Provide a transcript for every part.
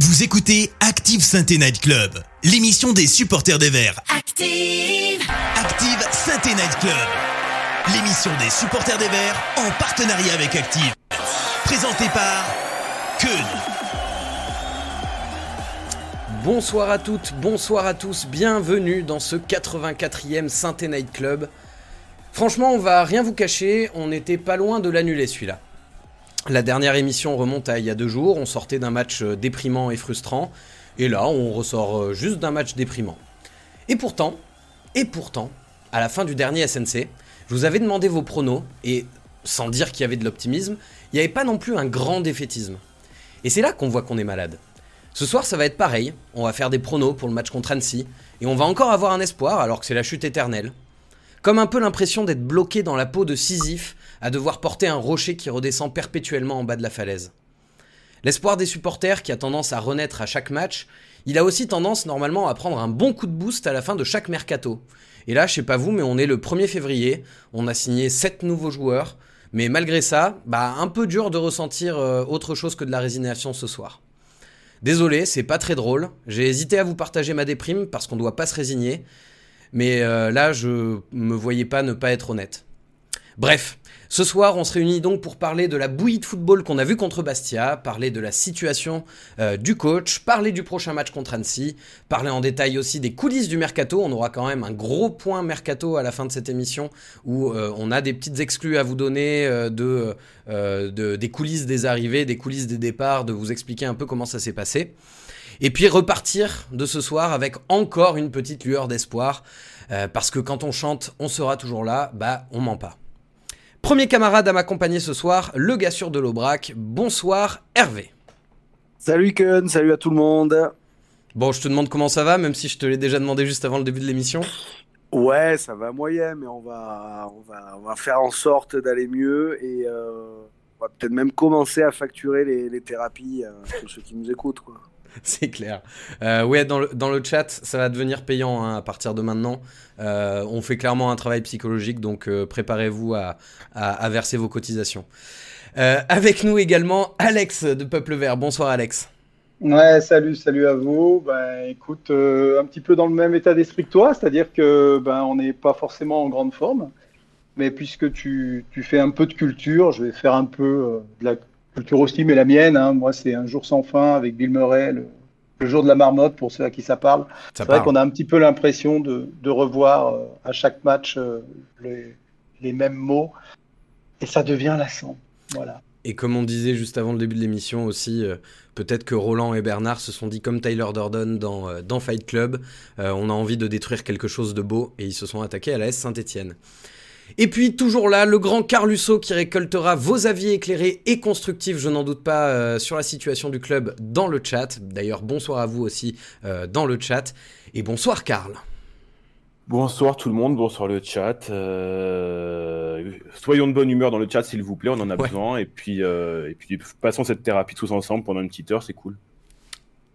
Vous écoutez Active Sainte Night Club, l'émission des supporters des Verts. Active, Active Sainte Night Club, l'émission des supporters des Verts en partenariat avec Active. Présentée par Keun. Bonsoir à toutes, bonsoir à tous, bienvenue dans ce 84e Synthé Night Club. Franchement, on va rien vous cacher, on n'était pas loin de l'annuler celui-là. La dernière émission remonte à il y a deux jours, on sortait d'un match euh, déprimant et frustrant, et là on ressort euh, juste d'un match déprimant. Et pourtant, et pourtant, à la fin du dernier SNC, je vous avais demandé vos pronos, et sans dire qu'il y avait de l'optimisme, il n'y avait pas non plus un grand défaitisme. Et c'est là qu'on voit qu'on est malade. Ce soir, ça va être pareil. On va faire des pronos pour le match contre Annecy. Et on va encore avoir un espoir alors que c'est la chute éternelle. Comme un peu l'impression d'être bloqué dans la peau de Sisyphe à devoir porter un rocher qui redescend perpétuellement en bas de la falaise. L'espoir des supporters qui a tendance à renaître à chaque match, il a aussi tendance normalement à prendre un bon coup de boost à la fin de chaque mercato. Et là, je sais pas vous, mais on est le 1er février, on a signé 7 nouveaux joueurs, mais malgré ça, bah un peu dur de ressentir euh, autre chose que de la résignation ce soir. Désolé, c'est pas très drôle. J'ai hésité à vous partager ma déprime parce qu'on doit pas se résigner. Mais euh, là, je me voyais pas ne pas être honnête. Bref, ce soir, on se réunit donc pour parler de la bouillie de football qu'on a vue contre Bastia, parler de la situation euh, du coach, parler du prochain match contre Annecy, parler en détail aussi des coulisses du mercato. On aura quand même un gros point mercato à la fin de cette émission où euh, on a des petites exclus à vous donner euh, de, de- des coulisses des arrivées, des coulisses des départs, de vous expliquer un peu comment ça s'est passé. Et puis repartir de ce soir avec encore une petite lueur d'espoir, parce que quand on chante, on sera toujours là, bah on ment pas. Premier camarade à m'accompagner ce soir, le gars sûr de l'Aubrac. Bonsoir Hervé. Salut Kun, salut à tout le monde. Bon, je te demande comment ça va, même si je te l'ai déjà demandé juste avant le début de l'émission. Ouais, ça va moyen, mais on va, on va, on va faire en sorte d'aller mieux et euh, on va peut-être même commencer à facturer les, les thérapies euh, pour ceux qui nous écoutent. Quoi. C'est clair. Euh, ouais, dans le, dans le chat, ça va devenir payant hein, à partir de maintenant. Euh, on fait clairement un travail psychologique, donc euh, préparez-vous à, à- à verser vos cotisations. Euh, avec nous également Alex de Peuple Vert. Bonsoir Alex. Ouais, salut, salut à vous. Ben, écoute, un petit peu dans le même état d'esprit que toi, c'est-à-dire que ben, on n'est pas forcément en grande forme, mais puisque tu, tu fais un peu de culture, je vais faire un peu de la culture aussi, mais la mienne, hein. moi, c'est un jour sans fin avec Bill Murray, le, le jour de la marmotte, pour ceux à qui ça parle. C'est vrai qu'on a un petit peu l'impression de, de revoir euh, à chaque match euh, les, les mêmes mots, et ça devient lassant. Voilà. Et comme on disait juste avant le début de l'émission aussi, euh, peut-être que Roland et Bernard se sont dit comme Tyler Durden dans, dans Fight Club, on a envie de détruire quelque chose de beau et ils se sont attaqués à la S Saint-Etienne. Et puis toujours là, le grand Carlusso qui récoltera vos avis éclairés et constructifs, je n'en doute pas, euh, sur la situation du club dans le chat. D'ailleurs, bonsoir à vous aussi euh, dans le chat. Et bonsoir Karl. Bonsoir tout le monde, bonsoir le chat. Euh, soyons de bonne humeur dans le chat s'il vous plaît, on en a Ouais. besoin. Et puis, et puis passons cette thérapie tous ensemble pendant une petite heure, c'est cool.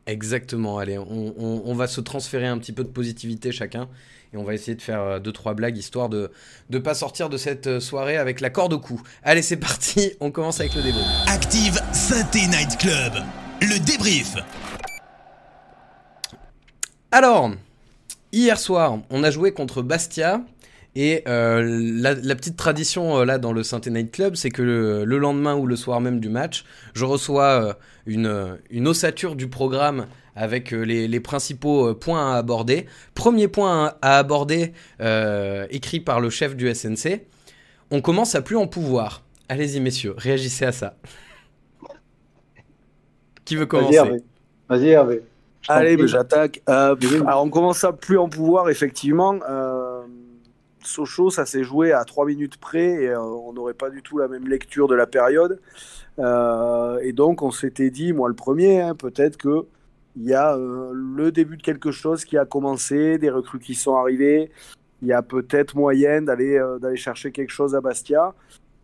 Exactement, allez, on, on- on va se transférer un petit peu de positivité chacun et on va essayer de faire euh, deux trois blagues histoire de ne pas sortir de cette euh, soirée avec la corde au cou. Allez, c'est parti, on commence avec le débrief. Active Sainte Night Club, le débrief. Alors, hier soir, on a joué contre Bastia. Et euh, la, la petite tradition euh, là dans le Saint Night Club, c'est que le, le lendemain ou le soir même du match, je reçois euh, une, une ossature du programme avec euh, les, les principaux euh, points à aborder. Premier point à, aborder, euh, écrit par le chef du SNC, on commence à plus en pouvoir. Allez-y messieurs, réagissez à ça. Qui veut commencer. Vas-y, Hervé. Allez, ben, j'attaque. Euh, on commence à plus en pouvoir, effectivement. Euh, Sochaux, ça s'est joué à 3 minutes près et euh, on n'aurait pas du tout la même lecture de la période. Euh, et donc on s'était dit, moi le premier, hein, peut-être que il y a euh, le début de quelque chose qui a commencé, des recrues qui sont arrivées. Il y a peut-être moyen d'aller d'aller chercher quelque chose à Bastia.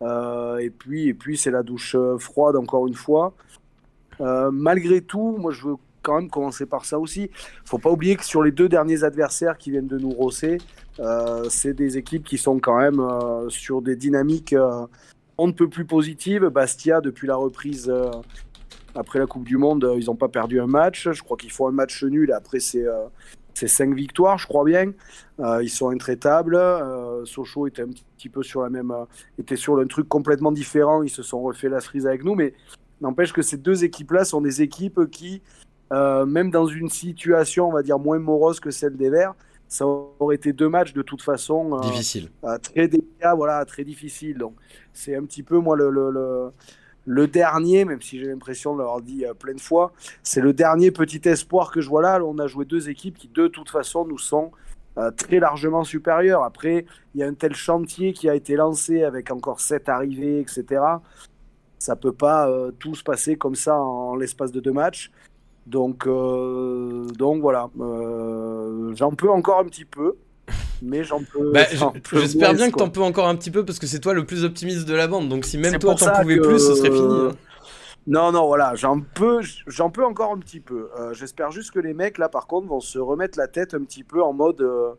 Et puis, et puis c'est la douche froide encore une fois. Malgré tout, moi je veux quand même commencer par ça aussi. Faut pas oublier que sur les deux derniers adversaires qui viennent de nous rosser, c'est des équipes qui sont quand même euh, sur des dynamiques euh, on ne peut plus positives. Bastia, depuis la reprise euh, Après la Coupe du Monde, ils n'ont pas perdu un match. Je crois qu'ils font un match nul. Après, c'est cinq victoires, je crois bien. ils sont intraitables. Sochaux était un petit peu sur la même, était sur un truc complètement différent. Ils se sont refait la cerise avec nous, mais n'empêche que ces deux équipes-là sont des équipes qui, même dans une situation, on va dire moins morose que celle des Verts, ça aurait été deux matchs de toute façon difficile, très délicats, voilà, très difficiles. Donc c'est un petit peu moi le, le le dernier, même si j'ai l'impression de l'avoir dit euh, plein de fois, c'est le dernier petit espoir que je vois là. On a joué deux équipes qui, de toute façon, nous sont euh, très largement supérieures. Après, il y a un tel chantier qui a été lancé avec encore sept arrivées, etc. Ça peut pas euh, tout se passer comme ça en, l'espace de deux matchs. Donc, donc voilà, j'en peux encore un petit peu mais j'en peux. Bah, j'espère bien que t'en peux encore un petit peu parce que c'est toi le plus optimiste de la bande. Donc si même toi t'en pouvais plus, ce serait fini. Hein. Non, non, voilà, j'en peux, j'en peux encore un petit peu. Euh, j'espère juste que les mecs là, par contre, vont se remettre la tête un petit peu en mode, euh,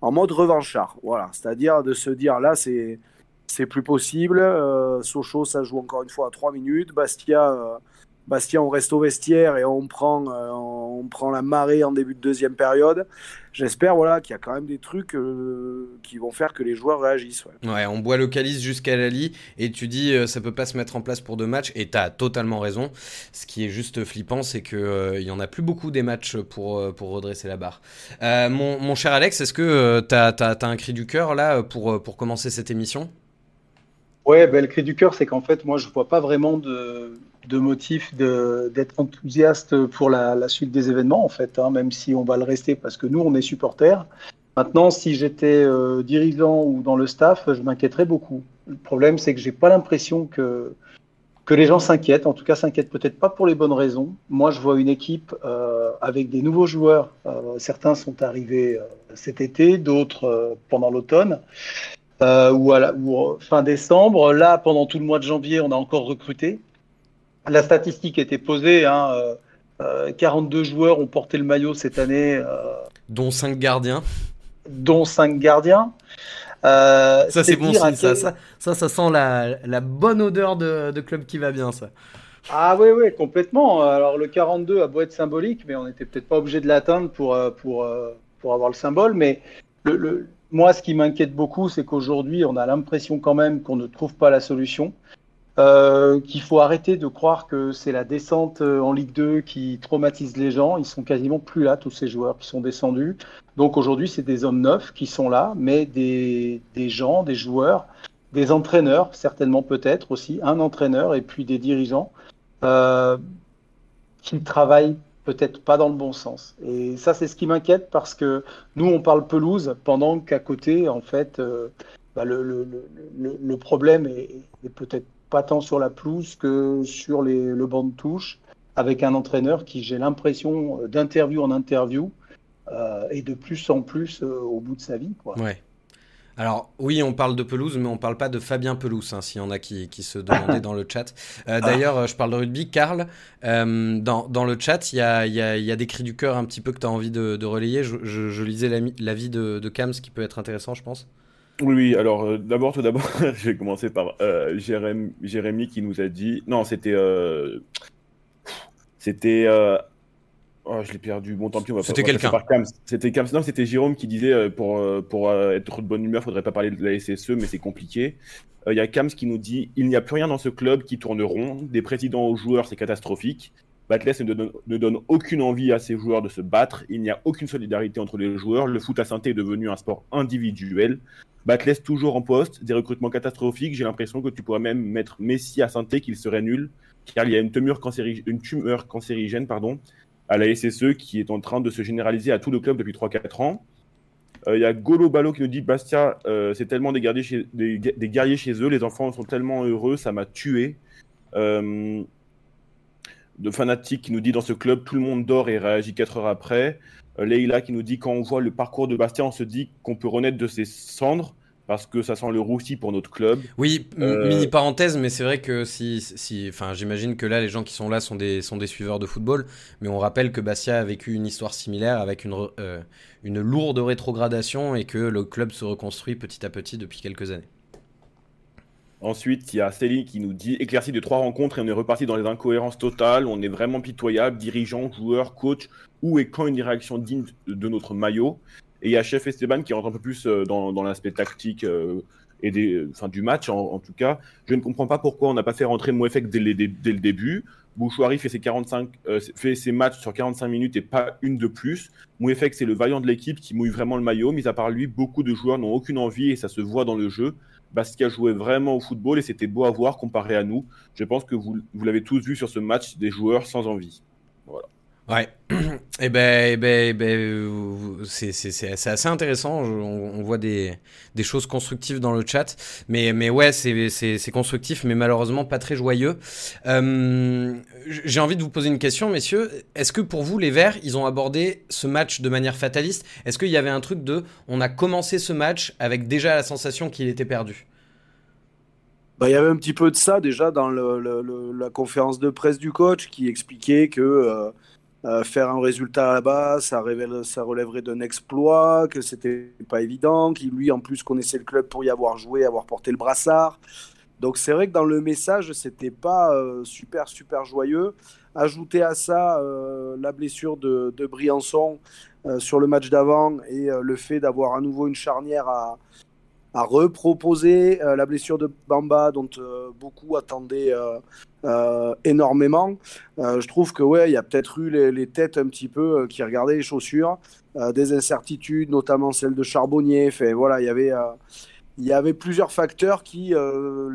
en mode revanchard. Voilà, c'est-à-dire de se dire là, c'est, c'est plus possible. Euh, Sochaux, ça joue encore une fois à 3 minutes. Bastia Bastien, on reste au vestiaire et on prend, euh, on prend la marée en début de deuxième période. J'espère voilà, qu'il y a quand même des trucs euh, qui vont faire que les joueurs réagissent. Ouais, on boit le calice jusqu'à la lit et tu dis euh, ça peut pas se mettre en place pour deux matchs et tu as totalement raison. Ce qui est juste flippant, c'est qu'il il y en a plus beaucoup des matchs pour, redresser la barre. Mon, cher Alex, est-ce que tu as, un cri du cœur là pour commencer cette émission? Ouais, ben, le cri du cœur, c'est qu'en fait, moi, je vois pas vraiment de, de motif d'être enthousiaste pour la, suite des événements, en fait, hein, même si on va le rester parce que nous, on est supporters. Maintenant, si j'étais euh, dirigeant ou dans le staff, je m'inquiéterais beaucoup. Le problème, c'est que j'ai pas l'impression que, que les gens s'inquiètent. En tout cas, s'inquiètent peut-être pas pour les bonnes raisons. Moi, je vois une équipe euh, avec des nouveaux joueurs. Euh, certains sont arrivés cet été, d'autres pendant l'automne. Ou, à ou fin décembre. Là, pendant tout le mois de janvier, on a encore recruté la statistique était posée. Hein, 42 euh, euh, joueurs ont porté le maillot cette année. Euh, dont 5 gardiens. Dont 5 gardiens. ça, c'est bon signe. Ça, ça, ça, sent la, bonne odeur de, club qui va bien, ça. Ah oui, oui, complètement. Alors le 42 a beau être symbolique, mais on n'était peut-être pas obligé de l'atteindre pour, pour, pour avoir le symbole. Mais le, moi, ce qui m'inquiète beaucoup, c'est qu'aujourd'hui, on a l'impression quand même qu'on ne trouve pas la solution. Euh, qu'il faut arrêter de croire que c'est la descente euh, en Ligue 2 qui traumatise les gens. Ils sont quasiment plus là, tous ces joueurs qui sont descendus. Donc aujourd'hui, c'est des hommes neufs qui sont là, mais des, des gens, des joueurs, des entraîneurs, certainement peut-être aussi, un entraîneur et puis des dirigeants euh, qui travaillent peut-être pas dans le bon sens. Et ça, c'est ce qui m'inquiète parce que nous, on parle pelouse pendant qu'à côté, en fait, euh, bah, le, problème est, peut-être pas tant sur la pelouse que sur le banc de touche, avec un entraîneur qui, j'ai l'impression, euh, d'interview en interview, euh, et de plus en plus euh, au bout de sa vie. Quoi. Ouais. Alors oui, on parle de pelouse, mais on parle pas de Fabien Pelouse, hein, s'il y en a qui, qui se demandaient dans le chat. D'ailleurs, je parle de rugby. Karl, dans, dans, le chat, il y a, y, a, y a, des cris du cœur un petit peu que tu as envie de, de relayer. Je, je, lisais l'avis de, de Kams, qui peut être intéressant, je pense. Oui, oui, alors euh, d'abord, tout d'abord, je vais commencer par euh, Jérémy, qui nous a dit. Non, c'était. Euh, c'était. Oh, je l'ai perdu. Bon, tant pis, on va C'était quelqu'un. C'était Cams. Non, c'était Jérôme qui disait pour, pour être de bonne humeur, faudrait pas parler de la SSE, mais c'est compliqué. Il y a Kams qui nous dit il n'y a plus rien dans ce club qui tourne rond. Des présidents aux joueurs, c'est catastrophique. Batless ne donne, ne donne, aucune envie à ses joueurs de se battre. Il n'y a aucune solidarité entre les joueurs. Le foot à synthé est devenu un sport individuel. Batless toujours en poste, des recrutements catastrophiques. J'ai l'impression que tu pourrais même mettre Messi à santé qu'il serait nul, car il y a une tumeur, une tumeur cancérigène pardon, à la SSE qui est en train de se généraliser à tout le club depuis 3-4 ans. Euh, il y a Golo Balo qui nous dit Bastia, euh, c'est tellement des guerriers, chez, des, guerriers, chez, eux, les enfants sont tellement heureux, ça m'a tué. Euh, de Fanatique qui nous dit dans ce club, tout le monde dort et réagit 4 heures après. Leïla qui nous dit quand on voit le parcours de Bastien, on se dit qu'on peut renaître de ses cendres parce que ça sent le roussi pour notre club. Oui, euh, mini parenthèse, mais c'est vrai que si, si, enfin, j'imagine que là, les gens qui sont là sont des, sont des suiveurs de football, mais on rappelle que Bastia a vécu une histoire similaire avec une, euh, une lourde rétrogradation et que le club se reconstruit petit à petit depuis quelques années. Ensuite, il y a Céline qui nous dit éclairci de trois rencontres et on est reparti dans les incohérences totales. On est vraiment pitoyable, dirigeant, joueur, coach. Où et quand une réaction digne de notre maillot Et il y a Chef Esteban qui rentre un peu plus euh, dans, l'aspect tactique euh, et des, enfin, du match en, tout cas. Je ne comprends pas pourquoi on n'a pas fait rentrer Mouefek dès, le début. Bouchouari fait ses, 45, euh, fait ses matchs sur 45 minutes et pas une de plus. Mouefek, c'est le vaillant de l'équipe qui mouille vraiment le maillot. Mis à part lui, beaucoup de joueurs n'ont aucune envie et ça se voit dans le jeu. Bastia jouait vraiment au football et c'était beau à voir comparé à nous. Je pense que vous, vous l'avez tous vu sur ce match, des joueurs sans envie. Voilà. Ouais, et eh ben, eh ben, eh ben c'est assez intéressant. On, voit des, des, choses constructives dans le chat, mais, mais ouais, c'est constructif, mais malheureusement pas très joyeux. Euh, J'ai envie de vous poser une question, messieurs. Est-ce que pour vous, les Verts, ils ont abordé ce match de manière fataliste? Est-ce qu'il y avait un truc de, on a commencé ce match avec déjà la sensation qu'il était perdu? Bah, il y avait un petit peu de ça déjà dans la conférence de presse du coach qui expliquait que euh, euh, faire un résultat là-bas, ça, ça relèverait d'un exploit, que c'était pas évident, qu'il lui en plus connaissait le club pour y avoir joué, avoir porté le brassard. Donc c'est vrai que dans le message, c'était pas euh, super super joyeux. Ajouter à ça euh, la blessure de, de Briançon sur le match d'avant et le fait d'avoir à nouveau une charnière à, reproposer la blessure de Bamba dont beaucoup attendaient euh, énormément. je trouve que ouais, il y a peut-être eu les, têtes un petit peu qui regardaient les chaussures, des incertitudes, notamment celle de Charbonnier. Voilà, il y avait il y avait plusieurs facteurs qui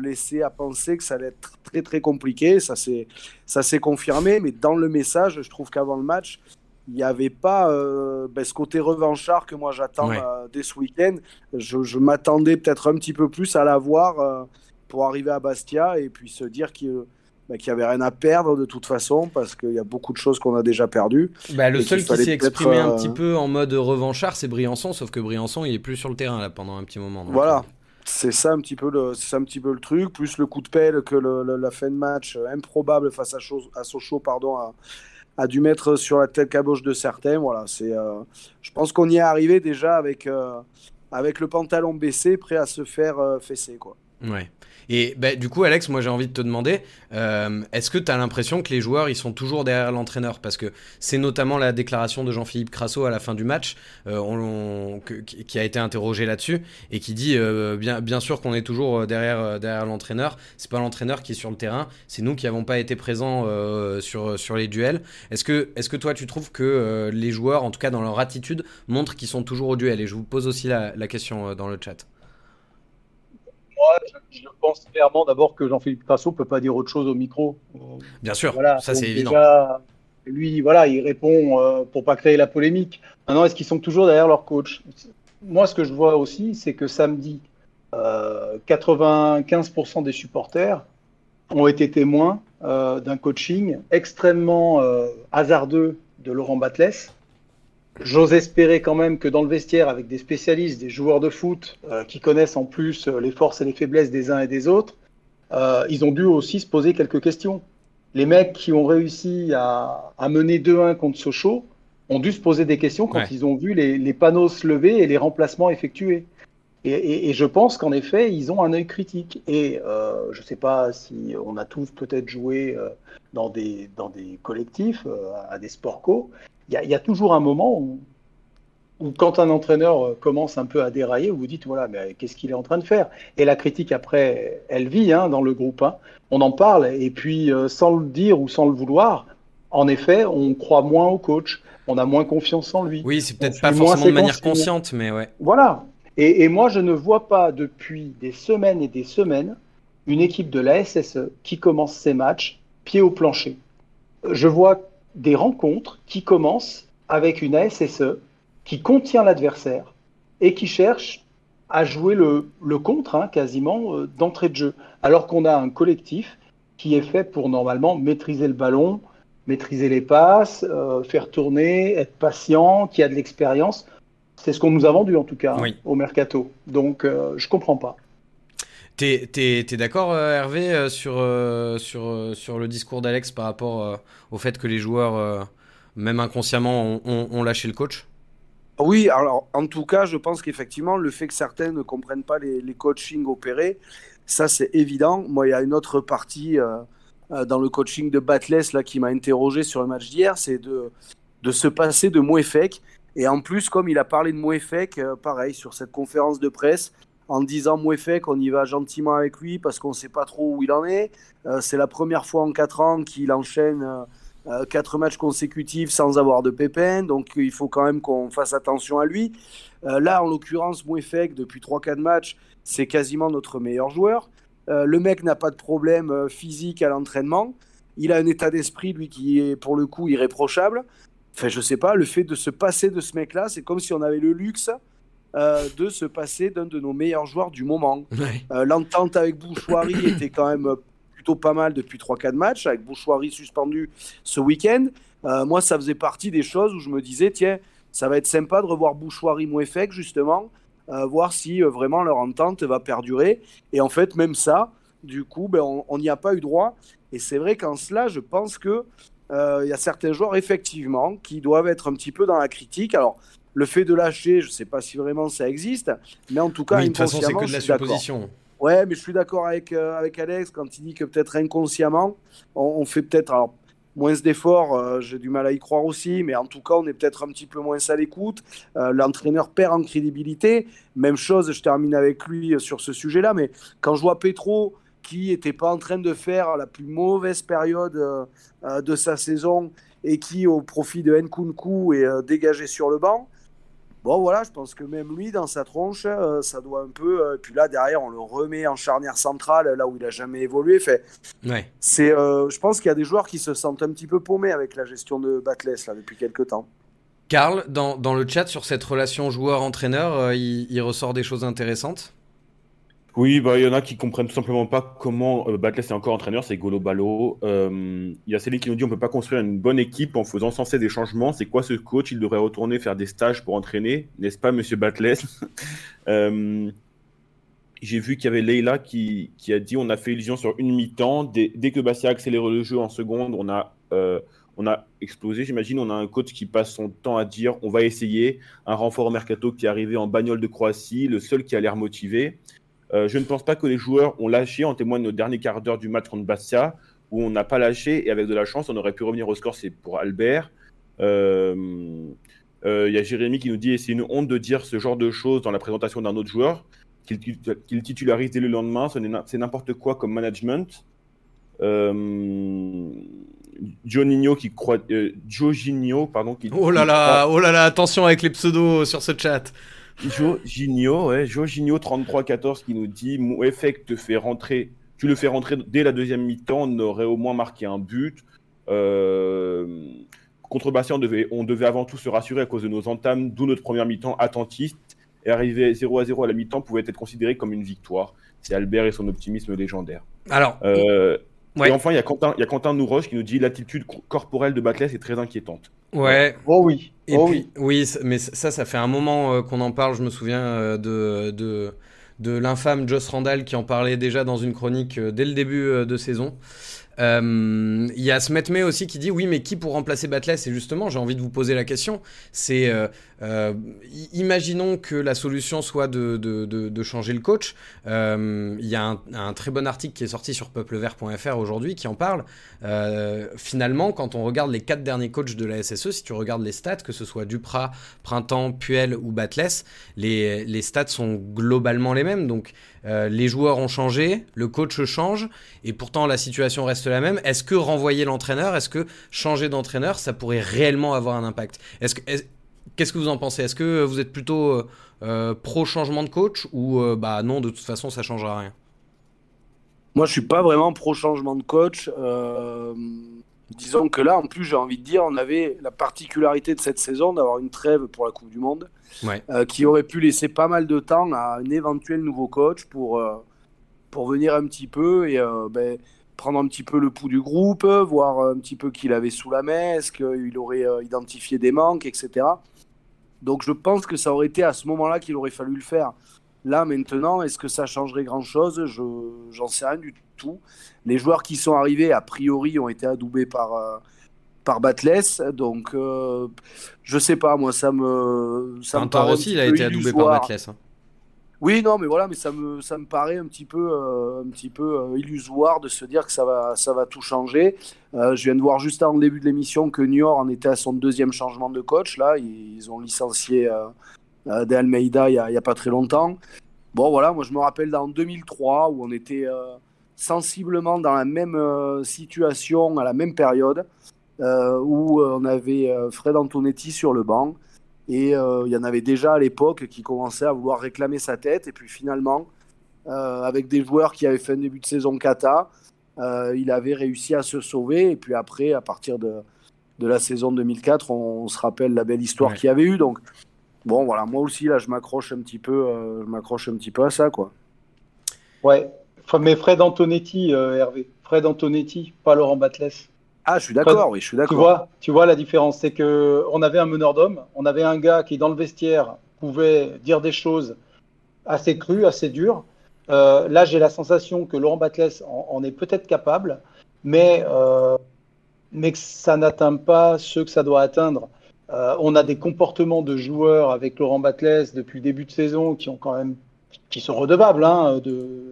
laissaient à penser que ça allait être très très compliqué. Ça s'est confirmé, mais dans le message, je trouve qu'avant le match, il n'y avait pas euh, ben, ce côté revanchard que moi j'attends euh, dès ce week-end. Je, m'attendais peut-être un petit peu plus à la voir euh, pour arriver à Bastia et puis se dire ben, qu'il n'y avait rien à perdre de toute façon parce qu'il y a beaucoup de choses qu'on a déjà perdues. Bah, le seul qui s'est exprimé un petit peu en mode revanchard, c'est Briançon, sauf que Briançon, il est plus sur le terrain là pendant un petit moment. voilà. C'est ça, un petit peu le, un petit peu le truc, plus le coup de pelle que la fin de match improbable face à, à Sochaux pardon, à, a dû mettre sur la tête caboche de certains. Voilà, c'est, euh, je pense qu'on y est arrivé déjà avec, euh, avec le pantalon baissé, prêt à se faire euh, fesser. Quoi. Ouais. Et bah, du coup, Alex, moi j'ai envie de te demander, euh, est-ce que tu as l'impression que les joueurs ils sont toujours derrière l'entraîneur? Parce que c'est notamment la déclaration de Jean-Philippe Crasso à la fin du match, euh, qui a été interrogé là-dessus, et qui dit euh, bien, sûr qu'on est toujours derrière, l'entraîneur. C'est pas l'entraîneur qui est sur le terrain, c'est nous qui n'avons pas été présents sur, les duels. Est-ce que, toi tu trouves que les joueurs, en tout cas dans leur attitude, montrent qu'ils sont toujours au duel? Et je vous pose aussi la question dans le chat moi, je, pense clairement d'abord que Jean-Philippe Crasso peut pas dire autre chose au micro. Bien sûr, ça c'est évident. lui, voilà, il répond euh, pour pas créer la polémique. Maintenant, est-ce qu'ils sont toujours derrière leur coach? Moi, ce que je vois aussi, c'est que samedi, 95% euh, des supporters ont été témoins euh, d'un coaching extrêmement hasardeux de Laurent Batles, J'ose espérer quand même que dans le vestiaire, avec des spécialistes, des joueurs de foot euh, qui connaissent en plus euh, les forces et les faiblesses des uns et des autres, euh, ils ont dû aussi se poser quelques questions. Les mecs qui ont réussi à, à mener 2-1 contre Sochaux ont dû se poser des questions quand ils ont vu les, les, panneaux se lever et les remplacements effectués. Et, et, et je pense qu'en effet, ils ont un œil critique. Et euh, je ne sais pas si on a tous peut-être joué dans, des, dans des collectifs, à des sports co, il y, a toujours un moment où, quand un entraîneur euh, commence un peu à dérailler, vous vous dites voilà, mais qu'est-ce qu'il est en train de faire? Et la critique après, elle vit hein, dans le groupe. Hein. On en parle et puis euh, sans le dire ou sans le vouloir, en effet, on croit moins au coach, on a moins confiance en lui. Oui, c'est peut-être pas forcément de manière consciente, mais ouais. Voilà. Et, et, moi, je ne vois pas depuis des semaines et des semaines une équipe de la SSE qui commence ses matchs pied au plancher. Je vois des rencontres qui commencent avec une ASSE qui contient l'adversaire et qui cherche à jouer le, le contre hein, quasiment euh, d'entrée de jeu, alors qu'on a un collectif qui est fait pour normalement maîtriser le ballon, maîtriser les passes, euh, faire tourner, être patient, qui a de l'expérience. C'est ce qu'on nous a vendu en tout cas hein, au mercato. Donc euh, je comprends pas. T'es es, d'accord, euh, Hervé, euh, sur, euh, sur, sur le discours d'Alex par rapport au fait que les joueurs, même inconsciemment, ont, lâché le coach? Oui, alors en tout cas, je pense qu'effectivement, le fait que certains ne comprennent pas les, coachings opérés, Ça, c'est évident. Moi, il y a une autre partie dans le coaching de Batless qui m'a interrogé sur le match d'hier, c'est de, de se passer de Mouefek. Et en plus, comme il a parlé de Mouefek, pareil, sur cette conférence de presse, en disant Mouefek, on y va gentiment avec lui parce qu'on ne sait pas trop où il en est. c'est la première fois en 4 ans qu'il enchaîne euh, quatre matchs consécutifs sans avoir de pépin, donc il faut quand même qu'on fasse attention à lui. Euh, là, en l'occurrence, Mouefek, depuis 3-4 matchs, c'est quasiment notre meilleur joueur. Euh, le mec n'a pas de problème physique à l'entraînement. Il a un état d'esprit, lui, qui est pour le coup irréprochable. Enfin, je sais pas, le fait de se passer de ce mec-là, c'est comme si on avait le luxe de se passer d'un de nos meilleurs joueurs du moment. L'entente avec Bouchoirie était quand même pas mal depuis 3-4 matchs, avec Bouchoirie suspendu ce week-end. Euh, moi, ça faisait partie des choses où je me disais, tiens, ça va être sympa de revoir Bouchoirie Mouefek, justement, euh, voir si euh, vraiment leur entente va perdurer. Et en fait, même ça, du coup, ben, on n'y a pas eu droit. Et c'est vrai qu'en cela, je pense que il y a certains joueurs, effectivement, qui doivent être un petit peu dans la critique. Alors, le fait de lâcher, je ne sais pas si vraiment ça existe, mais en tout cas, de toute façon, c'est que de la supposition. Ouais, mais je suis d'accord avec, euh, avec Alex quand il dit que peut-être inconsciemment, on, fait peut-être moins d'efforts. Euh, j'ai du mal à y croire aussi, mais en tout cas, on est peut-être un petit peu moins à l'écoute. Euh, l'entraîneur perd en crédibilité. Même chose, je termine avec lui sur ce sujet-là, mais quand je vois Petro qui n'était pas en train de faire la plus mauvaise période de sa saison et qui, au profit de Nkunku, est dégagé sur le banc. Bon, voilà, je pense que même lui, dans sa tronche, euh, ça doit un peu. et euh, puis là, derrière, on le remet en charnière centrale, là où il a jamais évolué. Fait, ouais. c'est, euh, je pense qu'il y a des joueurs qui se sentent un petit peu paumés avec la gestion de Batless là, depuis quelques temps. Karl, dans, dans le chat sur cette relation joueur-entraîneur, il, ressort des choses intéressantes? Oui, bah, il y en a qui comprennent tout simplement pas comment euh, est encore entraîneur, c'est Golo Balo. Euh, il y a Céline qui nous dit on peut pas construire une bonne équipe en faisant sans des changements. C'est quoi ce coach? Il devrait retourner faire des stages pour entraîner, n'est-ce pas, Monsieur Batless euh, J'ai vu qu'il y avait Leila qui, a dit on a fait illusion sur une mi-temps. Dès, dès, que Bastia a accéléré le jeu en seconde, on a euh, on a explosé. J'imagine, on a un coach qui passe son temps à dire on va essayer. Un renfort au mercato qui est arrivé en bagnole de Croatie, le seul qui a l'air motivé. Euh, je ne pense pas que les joueurs ont lâché, en témoigne nos derniers quarts d'heure du match contre Bastia, où on n'a pas lâché et avec de la chance, on aurait pu revenir au score. C'est pour Albert. Il euh, euh, y a Jérémy qui nous dit c'est une honte de dire ce genre de choses dans la présentation d'un autre joueur, qu'il titularise dès le lendemain. C'est n'importe quoi comme management. Joninho qui croit, pardon, qui. Oh là là, oh là là, attention avec les pseudos sur ce chat. Jorginho, ouais, 33-14 qui nous dit Mouefek te fait rentrer, tu le fais rentrer dès la deuxième mi-temps, on aurait au moins marqué un but. Euh, contre Bastien, on devait, on devait avant tout se rassurer à cause de nos entames, d'où notre première mi-temps attentiste. Et arriver 0 à 0 à la mi-temps pouvait être considéré comme une victoire. C'est Albert et son optimisme légendaire. Alors, euh, et enfin, il y a Quentin, il y a Quentin Nouroche qui nous dit l'attitude corporelle de Batles est très inquiétante. Ouais. Oh oui. Et oh puis, oui. mais ça, ça fait un moment euh, qu'on en parle. Je me souviens euh, de, de, de l'infâme Joss Randall qui en parlait déjà dans une chronique euh, dès le début de saison. Euh, il y a Smetme aussi qui dit oui, mais qui pour remplacer Batless? Et justement, j'ai envie de vous poser la question. C'est euh, euh, imaginons que la solution soit de, de, de, changer le coach. Il y a un, un, très bon article qui est sorti sur peuplevert.fr aujourd'hui qui en parle. finalement, quand on regarde les quatre derniers coachs de la SSE, si tu regardes les stats, que ce soit Duprat, Printemps, Puel ou Batless, les, les stats sont globalement les mêmes. Donc euh, les joueurs ont changé, le coach change, et pourtant la situation reste la même. Est-ce que renvoyer l'entraîneur, est-ce que changer d'entraîneur, ça pourrait réellement avoir un impact? Qu'est-ce que vous en pensez? Est-ce que vous êtes plutôt euh, euh, pro changement de coach ou bah non, de toute façon, ça changera rien? Moi, je suis pas vraiment pro changement de coach. Disons que là, en plus, j'ai envie de dire, on avait la particularité de cette saison d'avoir une trêve pour la Coupe du Monde. Euh, qui aurait pu laisser pas mal de temps à un éventuel nouveau coach pour, euh, pour venir un petit peu et euh, ben, prendre un petit peu le pouls du groupe, voir un petit peu qui il avait sous la main, est-ce qu'il aurait identifié des manques, etc. Donc je pense que ça aurait été à ce moment-là qu'il aurait fallu le faire. Là maintenant, est-ce que ça changerait grand-chose? Je j'en sais rien du tout. Les joueurs qui sont arrivés a priori ont été adoubés par par Batless. Donc, euh, je sais pas, moi, ça me. Ça me aussi, il a été adoubé par Batless. Hein. Oui, non, mais voilà, mais ça me, ça me paraît un petit peu, euh, un petit peu euh, illusoire de se dire que ça va, ça va tout changer. Euh, je viens de voir juste avant le début de l'émission que Niort en était à son deuxième changement de coach. Là, ils ont licencié De Almeida il n'y a, a, pas très longtemps. Bon, voilà, moi je me rappelle dans 2003 où on était sensiblement dans la même situation à la même période, où on avait Fred Antonetti sur le banc. Et euh, il y en avait déjà à l'époque qui commençaient à vouloir réclamer sa tête. Et puis finalement, euh, avec des joueurs qui avaient fait un début de saison kata, euh, il avait réussi à se sauver. Et puis après, à partir de, de la saison 2004, on, se rappelle la belle histoire qu'il y avait eu. Donc bon, voilà, moi aussi là, je m'accroche un petit peu, je m'accroche un petit peu à ça, quoi. Ouais, mais Fred Antonetti, Hervé, Fred Antonetti, pas Laurent Batles. Ah, je suis d'accord, oui, je suis d'accord. Tu vois, tu vois la différence, c'est que on avait un meneur d'homme, on avait un gars qui dans le vestiaire pouvait dire des choses assez crues, assez dures. Euh, là, j'ai la sensation que Laurent Batles en, est peut-être capable, mais euh, mais que ça n'atteint pas ceux que ça doit atteindre. Euh, on a des comportements de joueurs avec Laurent Batles depuis le début de saison qui ont quand même qui sont redevables hein, de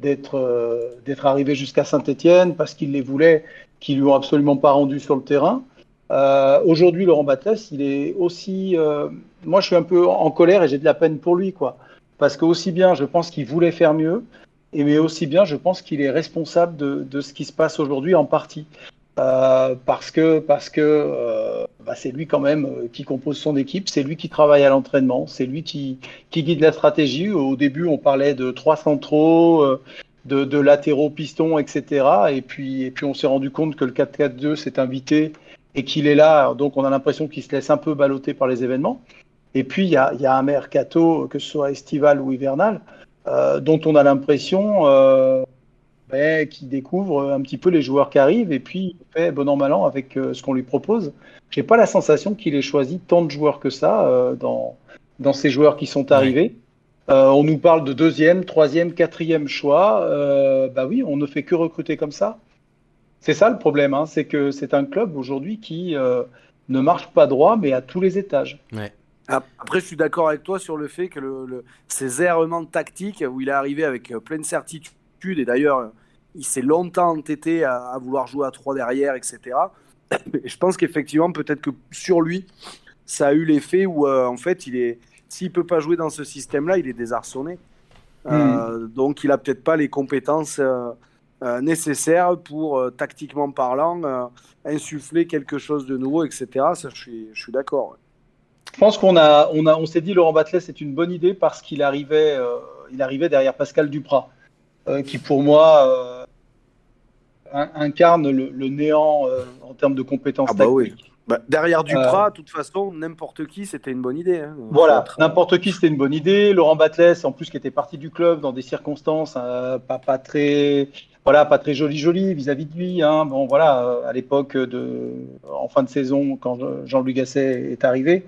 d'être d'être arrivés jusqu'à Saint-Étienne parce qu'ils les voulaient qui lui ont absolument pas rendu sur le terrain. Euh, Aujourd'hui, Laurent Batles, il est aussi. Euh, moi, je suis un peu en colère et j'ai de la peine pour lui, quoi. Parce que aussi bien, je pense qu'il voulait faire mieux, et mais aussi bien, je pense qu'il est responsable de, de, ce qui se passe aujourd'hui en partie. Euh, parce que parce que euh, bah, c'est lui quand même euh, qui compose son équipe, c'est lui qui travaille à l'entraînement, c'est lui qui, qui guide la stratégie. Au début, on parlait de trois centraux, euh, de, latéraux pistons, etc. Et puis, et puis on s'est rendu compte que le 4-4-2 s'est invité et qu'il est là. Donc on a l'impression qu'il se laisse un peu balloter par les événements. Et puis il y a, y a, un mercato, que ce soit estival ou hivernal, euh, dont on a l'impression ben, qu'il découvre un petit peu les joueurs qui arrivent et puis il fait bon an mal an avec euh, ce qu'on lui propose. J'ai pas la sensation qu'il ait choisi tant de joueurs que ça euh, dans, dans ces joueurs qui sont arrivés. Euh, on nous parle de deuxième, troisième, quatrième choix. Euh, bah oui, on ne fait que recruter comme ça. C'est ça le problème, hein, c'est que c'est un club aujourd'hui qui euh, ne marche pas droit, mais à tous les étages. Après, je suis d'accord avec toi sur le fait que le, ces errements tactiques, où il est arrivé avec pleine certitude, et d'ailleurs, il s'est longtemps entêté à, vouloir jouer à trois derrière, etc. je pense qu'effectivement, peut-être que sur lui, ça a eu l'effet où, en fait, il est s'il peut pas jouer dans ce système-là, il est désarçonné. Euh, hmm. donc, il a peut-être pas les compétences euh, euh, nécessaires pour, tactiquement parlant, insuffler quelque chose de nouveau, etc. Ça, je suis, je suis d'accord. Je pense qu'on a, on a, on s'est dit Laurent Batles c'est une bonne idée parce qu'il arrivait, il arrivait derrière Pascal Duprat, qui pour moi incarne le, néant en termes de compétences ah bah tactiques. Bah, derrière Duprat, euh, de toute façon, n'importe qui, c'était une bonne idée. Hein. Voilà, n'importe qui, c'était une bonne idée. Laurent Batles, en plus, qui était parti du club dans des circonstances euh, pas, pas, très, voilà, pas très joli joli vis-à-vis de lui. Hein. Bon, voilà, euh, à l'époque de, en fin de saison, quand Jean-Louis Gasset est arrivé.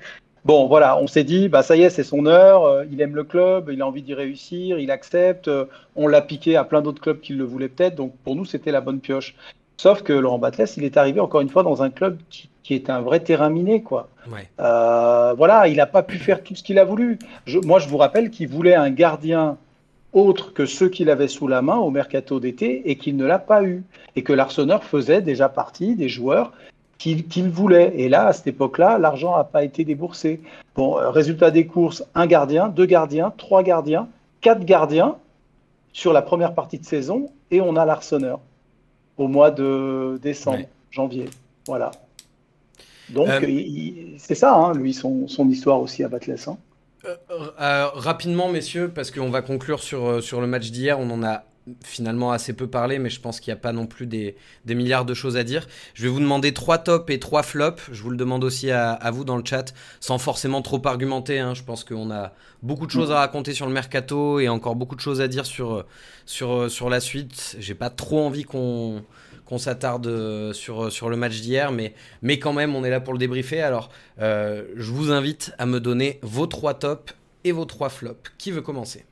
Bon, voilà, on s'est dit, bah ça y est, c'est son heure. il aime le club, il a envie d'y réussir, il accepte. on l'a piqué à plein d'autres clubs qui le voulaient peut-être. Donc pour nous, c'était la bonne pioche. Sauf que Laurent Batles, il est arrivé encore une fois dans un club qui, est un vrai terrain miné, quoi. Euh, voilà, il n'a pas pu faire tout ce qu'il a voulu. moi, je vous rappelle qu'il voulait un gardien autre que ceux qu'il avait sous la main au mercato d'été et qu'il ne l'a pas eu. Et que l'Arseneur faisait déjà partie des joueurs qu'il voulait. Et là, à cette époque-là, l'argent n'a pas été déboursé. Bon, euh, résultat des courses, un gardien, deux gardiens, trois gardiens, quatre gardiens sur la première partie de saison et on a l'Arseneur au mois de décembre, janvier. Voilà. Donc, euh, c'est ça, hein, lui, son, histoire aussi à Batles. Hein. Euh, euh, rapidement, messieurs, parce qu'on va conclure sur, sur le match d'hier. On en a finalement assez peu parlé, mais je pense qu'il n'y a pas non plus des, milliards de choses à dire. Je vais vous demander trois tops et trois flops. Je vous le demande aussi à, vous dans le chat, sans forcément trop argumenter. Hein. Je pense qu'on a beaucoup de choses à raconter sur le mercato et encore beaucoup de choses à dire sur, sur, la suite. J'ai pas trop envie qu'on qu'on s'attarde sur, sur le match d'hier, mais, mais quand même, on est là pour le débriefer. Alors, euh, je vous invite à me donner vos trois tops et vos trois flops. Qui veut commencer?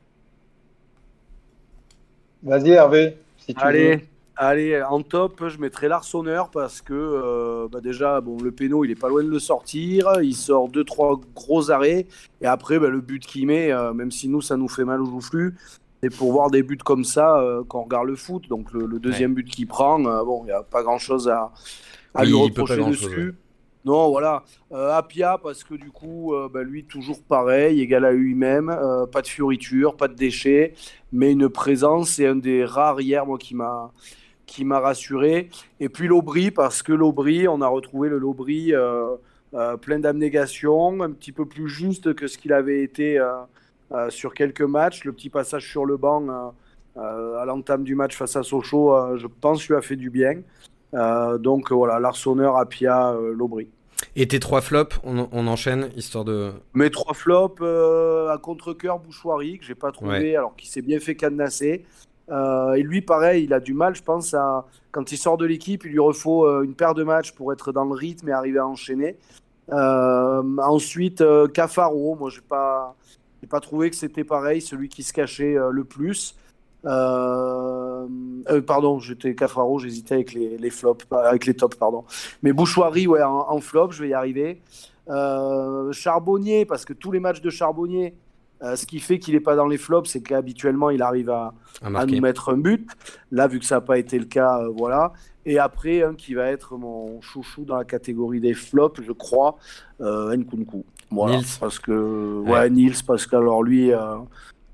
Vas-y Hervé, si tu Allez. Allez, en top, je mettrai l'Arseneur parce que euh, bah déjà, bon, le péno, il est pas loin de le sortir. Il sort deux, trois gros arrêts. Et après, bah, le but qu'il met, euh, même si nous, ça nous fait mal au joufflu, c'est pour voir des buts comme ça euh, quand on regarde le foot. Donc, le, le deuxième but qu'il prend, euh, bon, il n'y a pas grand chose à, à Oui, lui reprocher grand-chose, dessus. Non, voilà. Euh, Apia, parce que du coup, euh, bah, lui, toujours pareil, égal à lui-même. euh, pas de fioriture, pas de déchets, mais une présence. C'est un des rares hier, moi, qui m'a qui m'a rassuré. Et puis l'Aubry, parce que l'Aubry, on a retrouvé le l'Aubry plein d'abnégation, un petit peu plus juste que ce qu'il avait été sur quelques matchs. Le petit passage sur le banc à l'entame du match face à Sochaux, je pense, lui a fait du bien. Donc voilà, l'Arseneur, Apia, l'Aubry. Et tes trois flops, on, on enchaîne, histoire de. Mes trois flops euh, à contre-cœur, Bouchoirie, que j'ai pas trouvé, alors qu'il s'est bien fait cadenasser. Euh, et lui, pareil, il a du mal, je pense, à, quand il sort de l'équipe, il lui refaut euh, une paire de matchs pour être dans le rythme et arriver à enchaîner. Ensuite, Cafaro, moi, j'ai pas, j'ai pas trouvé que c'était pareil, celui qui se cachait le plus. Euh, euh, pardon, j'étais Cafaro, j'hésitais avec les, les flops, avec les tops, pardon. Mais Bouchoirie, ouais, en, en flop, je vais y arriver. Euh, Charbonnier, parce que tous les matchs de Charbonnier, euh, ce qui fait qu'il n'est pas dans les flops, c'est qu'habituellement, il arrive à, à à marquer. nous mettre un but. Là, vu que ça n'a pas été le cas, euh, voilà. Et après, un qui va être mon chouchou dans la catégorie des flops, je crois, Nkunku. Voilà. Nils. Parce que, ouais, Ouais. Nils, parce que alors lui, euh,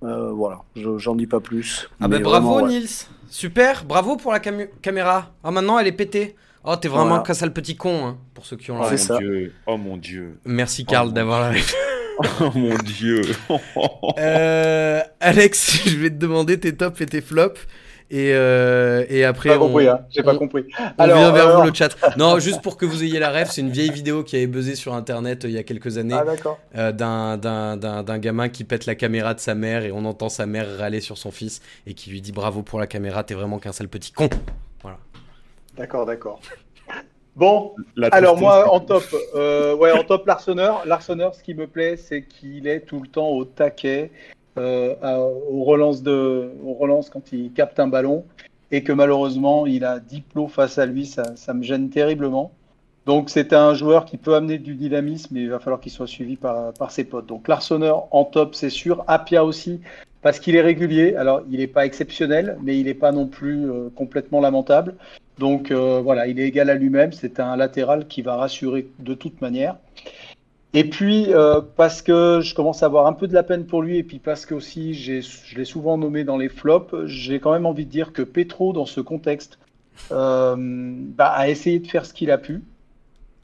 euh, voilà, je- j'en dis pas plus. Ah bah Mais bravo vraiment, ouais. Nils Super, bravo pour la caméra. Ah maintenant elle est pétée. Oh t'es vraiment Voilà. un sale petit con hein, pour ceux qui ont Oh mon ça. dieu. Oh mon dieu. Merci Karl mon d'avoir la. Oh mon dieu. Euh, Alex, je vais te demander tes tops et tes flops. Et, euh, et après, J'ai pas on, compris, hein. J'ai pas on- compris. on Alors, vient vers alors- vous le chat. Non, juste pour que vous ayez la ref, c'est une vieille vidéo qui avait buzzé sur internet euh, il y a quelques années Ah, d'accord. euh, d'un- d'un d'un- d'un gamin qui pète la caméra de sa mère et on entend sa mère râler sur son fils et qui lui dit bravo pour la caméra, t'es vraiment qu'un sale petit con. D'accord, d'accord. Bon, La alors moi en top, euh, ouais en top l'Arseneur. L'Arseneur, ce qui me plaît, c'est qu'il est tout le temps au taquet, euh, à- aux relances de, aux relances quand il capte un ballon, et que malheureusement il a 10 plots face à lui, ça, ça me gêne terriblement. Donc c'est un joueur qui peut amener du dynamisme, mais il va falloir qu'il soit suivi par, par ses potes. Donc l'Arseneur en top, c'est sûr. Apia aussi, parce qu'il est régulier. Alors il n'est pas exceptionnel, mais il n'est pas non plus euh, complètement lamentable. Donc euh, voilà, il est égal à lui-même. C'est un latéral qui va rassurer de toute manière. Et puis euh, parce que je commence à avoir un peu de la peine pour lui, et puis parce que aussi je l'ai souvent nommé dans les flops, j'ai quand même envie de dire que Petro, dans ce contexte, euh, bah, a essayé de faire ce qu'il a pu.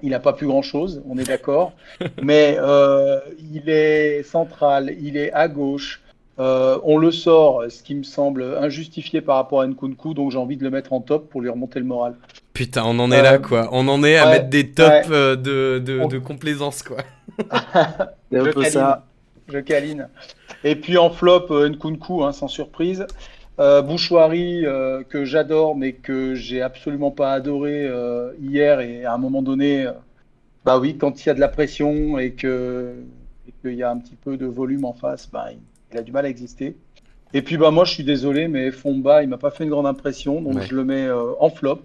Il n'a pas pu grand-chose, on est d'accord. Mais euh, il est central, il est à gauche. Euh, on le sort, ce qui me semble injustifié par rapport à Nkunku, donc j'ai envie de le mettre en top pour lui remonter le moral. Putain, on en est Euh, là quoi. On en est à ouais, mettre des tops ouais. euh, de, de, On- de complaisance quoi. C'est un Je peu câline. ça. Je câline. Et puis en flop, euh, Nkunku, hein, sans surprise. Euh, Bouchoirie, euh, que j'adore, mais que j'ai absolument pas adoré euh, hier. Et à un moment donné, euh, bah oui, quand il y a de la pression et que et qu'il y a un petit peu de volume en face, bah, il, il a du mal à exister. Et puis bah moi, je suis désolé, mais Fomba, il m'a pas fait une grande impression, donc Ouais. je le mets euh, en flop.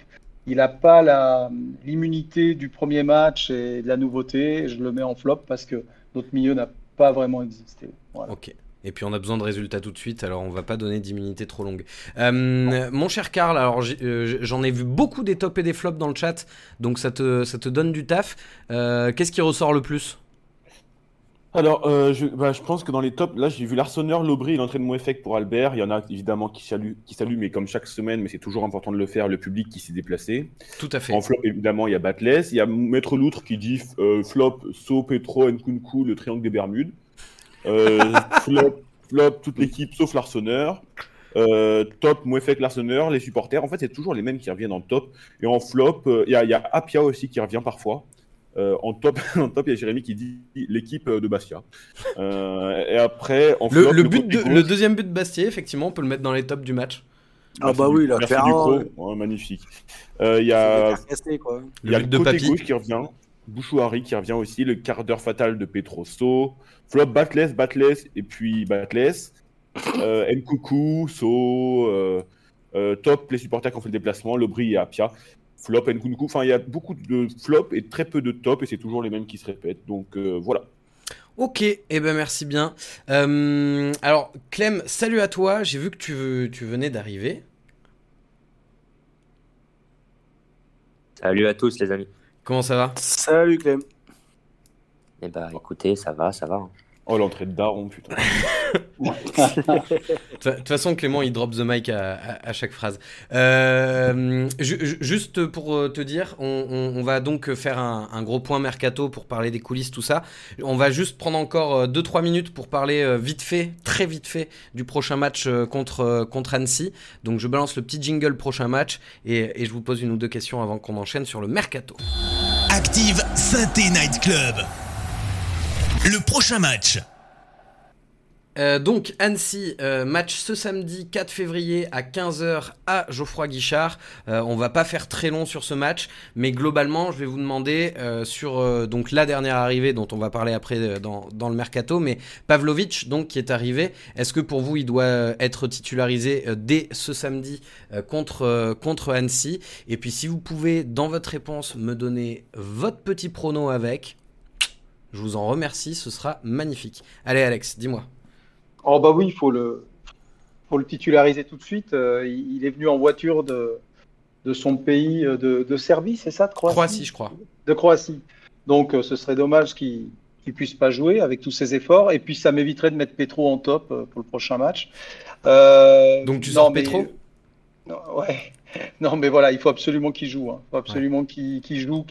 Il n'a pas la- l'immunité du premier match et de la nouveauté. Je le mets en flop parce que notre milieu n'a pas vraiment existé. Voilà. Ok. Et puis on a besoin de résultats tout de suite, alors on va pas donner d'immunité trop longue. Euh, mon cher Karl, alors euh, j'en ai vu beaucoup des tops et des flops dans le chat, donc ça te, ça te donne du taf. Euh, Qu'est-ce qui ressort le plus? Alors, euh, je, bah, je pense que dans les tops, là, j'ai vu l'Arseneur, l'Aubry et l'entrée de Moefek pour Albert. Il y en a évidemment qui saluent, qui saluent, mais comme chaque semaine, mais c'est toujours important de le faire, le public qui s'est déplacé. Tout à fait. En flop, évidemment, il y a Batless. Il y a Maître Loutre qui dit euh, flop, So, Petro, Nkunku, le triangle des Bermudes. Euh, flop, flop, toute l'équipe sauf l'Arseneur. Euh, top, Moefek, l'Arseneur, les supporters. En fait, c'est toujours les mêmes qui reviennent en top. Et en flop, euh, il y, a, y a Apia aussi qui revient parfois. Euh, en top, en top, il y a Jérémy qui dit l'équipe de Bastia. Euh, et après, en Le, flop, le but côté de- gauche- le deuxième but de Bastier, effectivement, on peut le mettre dans les tops du match. Ah Merci bah oui, là, merci Ferrand, du pro. Ouais, magnifique. Euh, Il y a Cassé, quoi. il y a Le le but de côté gauche qui revient. Bouchouari qui revient aussi. Le quart d'heure fatal de Petroso. Flop Batless, Batless et puis Batless. Euh, Nkuku, So. Euh, top, les supporters qui ont fait le déplacement, le Brie et Apia. Flop, Nkunku. Enfin, il y a beaucoup de flops et très peu de top, et c'est toujours les mêmes qui se répètent. Donc voilà. Ok, et eh ben merci bien. alors, Clem, salut à toi. J'ai vu que tu, tu venais d'arriver. Salut à tous les amis. Comment ça va? Salut Clem. Eh bah écoutez, ça va, ça va. Oh, l'entrée de Daron, putain. De toute façon, Clément, il drop the mic à, chaque phrase. Euh, juste pour euh, te dire, on, va donc faire un, gros point mercato pour parler des coulisses, tout ça. On va juste prendre encore 2-3 euh, minutes pour parler vite fait, très vite fait, du prochain match contre, contre Annecy. Donc je balance le petit jingle prochain match et, et je vous pose une ou deux questions avant qu'on enchaîne sur le mercato. Active Synthé Night Club. Le prochain match. Euh, donc Annecy, euh, match ce samedi 4 février à 15h à Geoffroy Guichard. Euh, on va pas faire très long sur ce match, mais globalement je vais vous demander sur la dernière arrivée dont on va parler après dans, dans, le mercato, mais Pavlovic donc qui est arrivé. Est-ce que pour vous il doit être titularisé dès ce samedi contre contre Annecy? Et puis si vous pouvez dans votre réponse me donner votre petit prono avec, je vous en remercie, ce sera magnifique. Allez Alex, dis-moi. Oh bah oui, il faut le, faut le titulariser tout de suite. Euh, il est venu en voiture de, de son pays euh, de, de Serbie, c'est ça, de Croatie Croatie, je crois. De Croatie. Donc euh, ce serait dommage qu'il ne puisse pas jouer avec tous ses efforts. Et puis ça m'éviterait de mettre Petro en top pour le prochain match. Donc tu sors Petro? Ouais. Non, mais voilà, il faut absolument qu'il joue. Hein. Il faut absolument qu'il joue.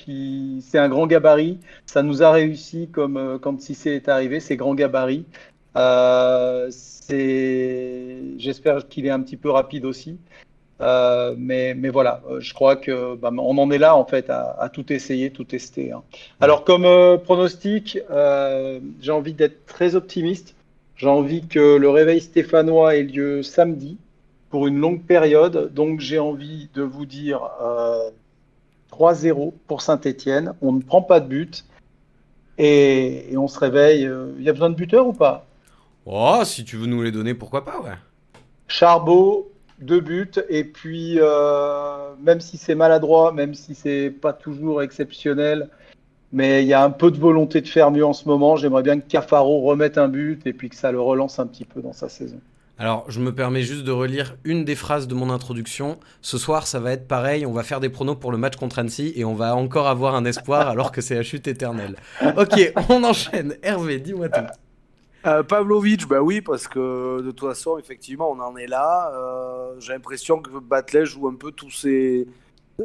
C'est un grand gabarit. Ça nous a réussi comme euh, quand Cissé est arrivé, c'est grand gabarit. Euh, J'espère qu'il est un petit peu rapide aussi. Euh, mais, mais, voilà, euh, je crois que bah, on en est là en fait à, à tout essayer, tout tester. Hein. Alors comme euh, pronostic, j'ai envie d'être très optimiste. J'ai envie que le réveil stéphanois ait lieu samedi pour une longue période. Donc j'ai envie de vous dire 3-0 euh, pour Saint-Etienne. On ne prend pas de but et, on se réveille. Euh, il y a besoin de buteurs ou pas? Oh, si tu veux nous les donner, pourquoi pas, ouais. Charbot, deux buts, et puis euh, même si c'est maladroit, même si c'est pas toujours exceptionnel, mais il y a un peu de volonté de faire mieux en ce moment. J'aimerais bien que Cafaro remette un but et puis que ça le relance un petit peu dans sa saison. Alors, je me permets juste de relire une des phrases de mon introduction. Ce soir, ça va être pareil. On va faire des pronos pour le match contre Annecy et on va encore avoir un espoir alors que c'est la chute éternelle. Ok, on enchaîne. Hervé, dis-moi tout. Euh, Pavlovic, bah oui, parce que de toute façon, effectivement, on en est là. Euh, j'ai l'impression que Batlet joue un peu tous ses.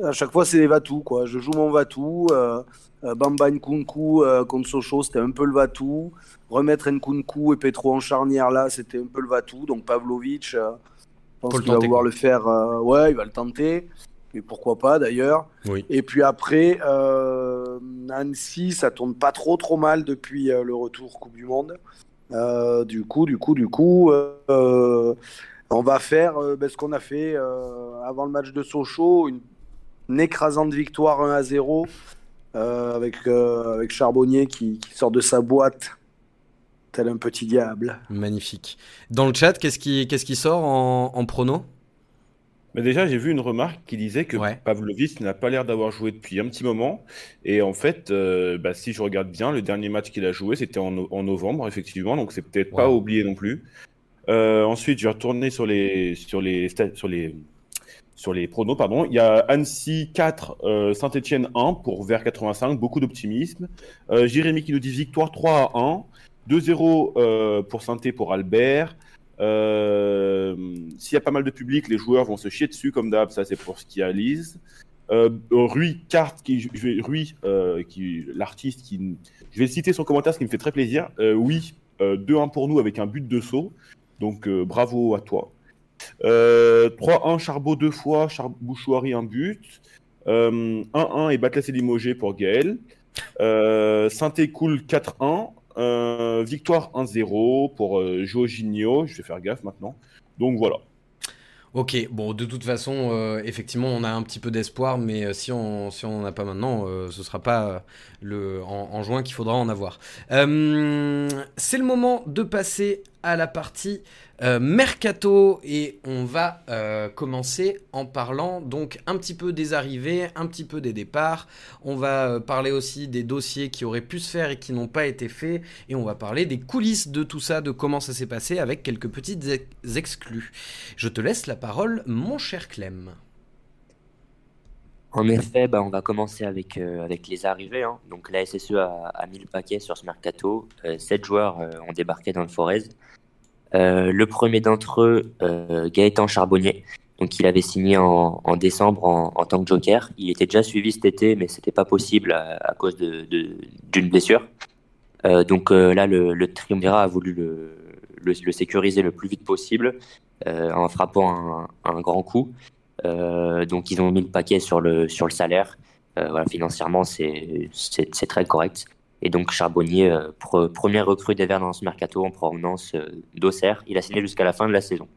À chaque fois, c'est les Vatou, quoi. Je joue mon Vatou. Euh, euh Bamba Nkunku contre Sochaux, c'était un peu le Vatou remettre Nkunku et Petro en charnière là, c'était un peu le Vatou. Donc Pavlovic, euh, je pense qu'il va vouloir le faire. Euh, ouais, il va le tenter. Et pourquoi pas d'ailleurs. Oui. Et puis après, euh, Annecy, ça tourne pas trop trop mal depuis euh, le retour Coupe du Monde. du coup, du coup, du coup, on va faire ben, ce qu'on a fait avant le match de Sochaux, une, écrasante victoire 1 à 0 avec, avec Charbonnier qui, qui, sort de sa boîte tel un petit diable. Magnifique. Dans le chat, qu'est-ce qui, qu'est-ce qui sort en, en prono? Mais déjà, j'ai vu une remarque qui disait que Pavlovic n'a pas l'air d'avoir joué depuis un petit moment. Et en fait, euh, bah, si je regarde bien, le dernier match qu'il a joué, c'était en, en, novembre, effectivement. Donc, c'est peut-être pas oublié non plus. Euh, ensuite, je vais retourner sur les, sur les, sur les, sur les pronos. Pardon. Il y a Annecy 4, euh, Saint-Etienne 1 pour vers 85. Beaucoup d'optimisme. Jérémy qui nous dit victoire 3 à 1. 2-0 euh, pour Santé pour Albert. Euh, s'il y a pas mal de public, les joueurs vont se chier dessus comme d'hab, ça c'est pour ce qui a Lise. Euh, Rui Carte, Rui, qui, l'artiste, qui, je vais citer son commentaire, ce qui me fait très plaisir. oui, 2-1 pour nous avec un but de saut, donc bravo à toi. 3-1 Charbot deux fois, Char Bouchouari un but. 1-1 et Batlas et Limogé pour Gaël. Santé cool 4-1. Euh, victoire 1-0 pour euh, Jorginho. Je vais faire gaffe maintenant. Donc voilà. Ok, bon, de toute façon, euh, effectivement, on a un petit peu d'espoir, mais si on si on n'en a pas maintenant, ce sera pas le en, juin qu'il faudra en avoir. c'est le moment de passer à la partie euh, mercato et on va euh, commencer en parlant donc un petit peu des arrivées, un petit peu des départs. On va euh, parler aussi des dossiers qui auraient pu se faire et qui n'ont pas été faits et on va parler des coulisses de tout ça, de comment ça s'est passé avec quelques petites exclus. Je te laisse la parole, mon cher Clem. En effet, bah, on va commencer avec, les arrivées. Hein. Donc la SSE a, a, mis le paquet sur ce mercato. Sept joueurs ont débarqué dans le Forez. Euh, le premier d'entre eux, euh, Gaëtan Charbonnier. Donc, il avait signé en, décembre en, tant que joker. Il était déjà suivi cet été, mais c'était pas possible à, cause d'une blessure. Euh, donc là, le, Triumvirat a voulu le, sécuriser le plus vite possible en frappant un, un grand coup. donc, ils ont mis le paquet sur le, sur le salaire. voilà, financièrement, c'est très correct. Et donc Charbonnier, euh, premier recrue des Verts dans ce mercato en provenance euh, d'Auxerre. Il a signé jusqu'à la fin de la saison.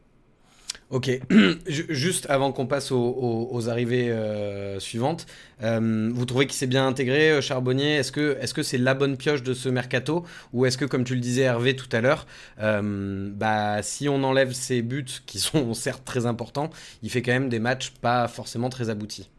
Ok, juste avant qu'on passe aux, arrivées euh, suivantes, vous trouvez qu'il s'est bien intégré, Charbonnier? Est-ce que c'est -ce c'est la bonne pioche de ce mercato? Ou est-ce que, comme tu le disais Hervé tout à l'heure, bah, si on enlève ses buts, qui sont certes très importants, il fait quand même des matchs pas forcément très aboutis?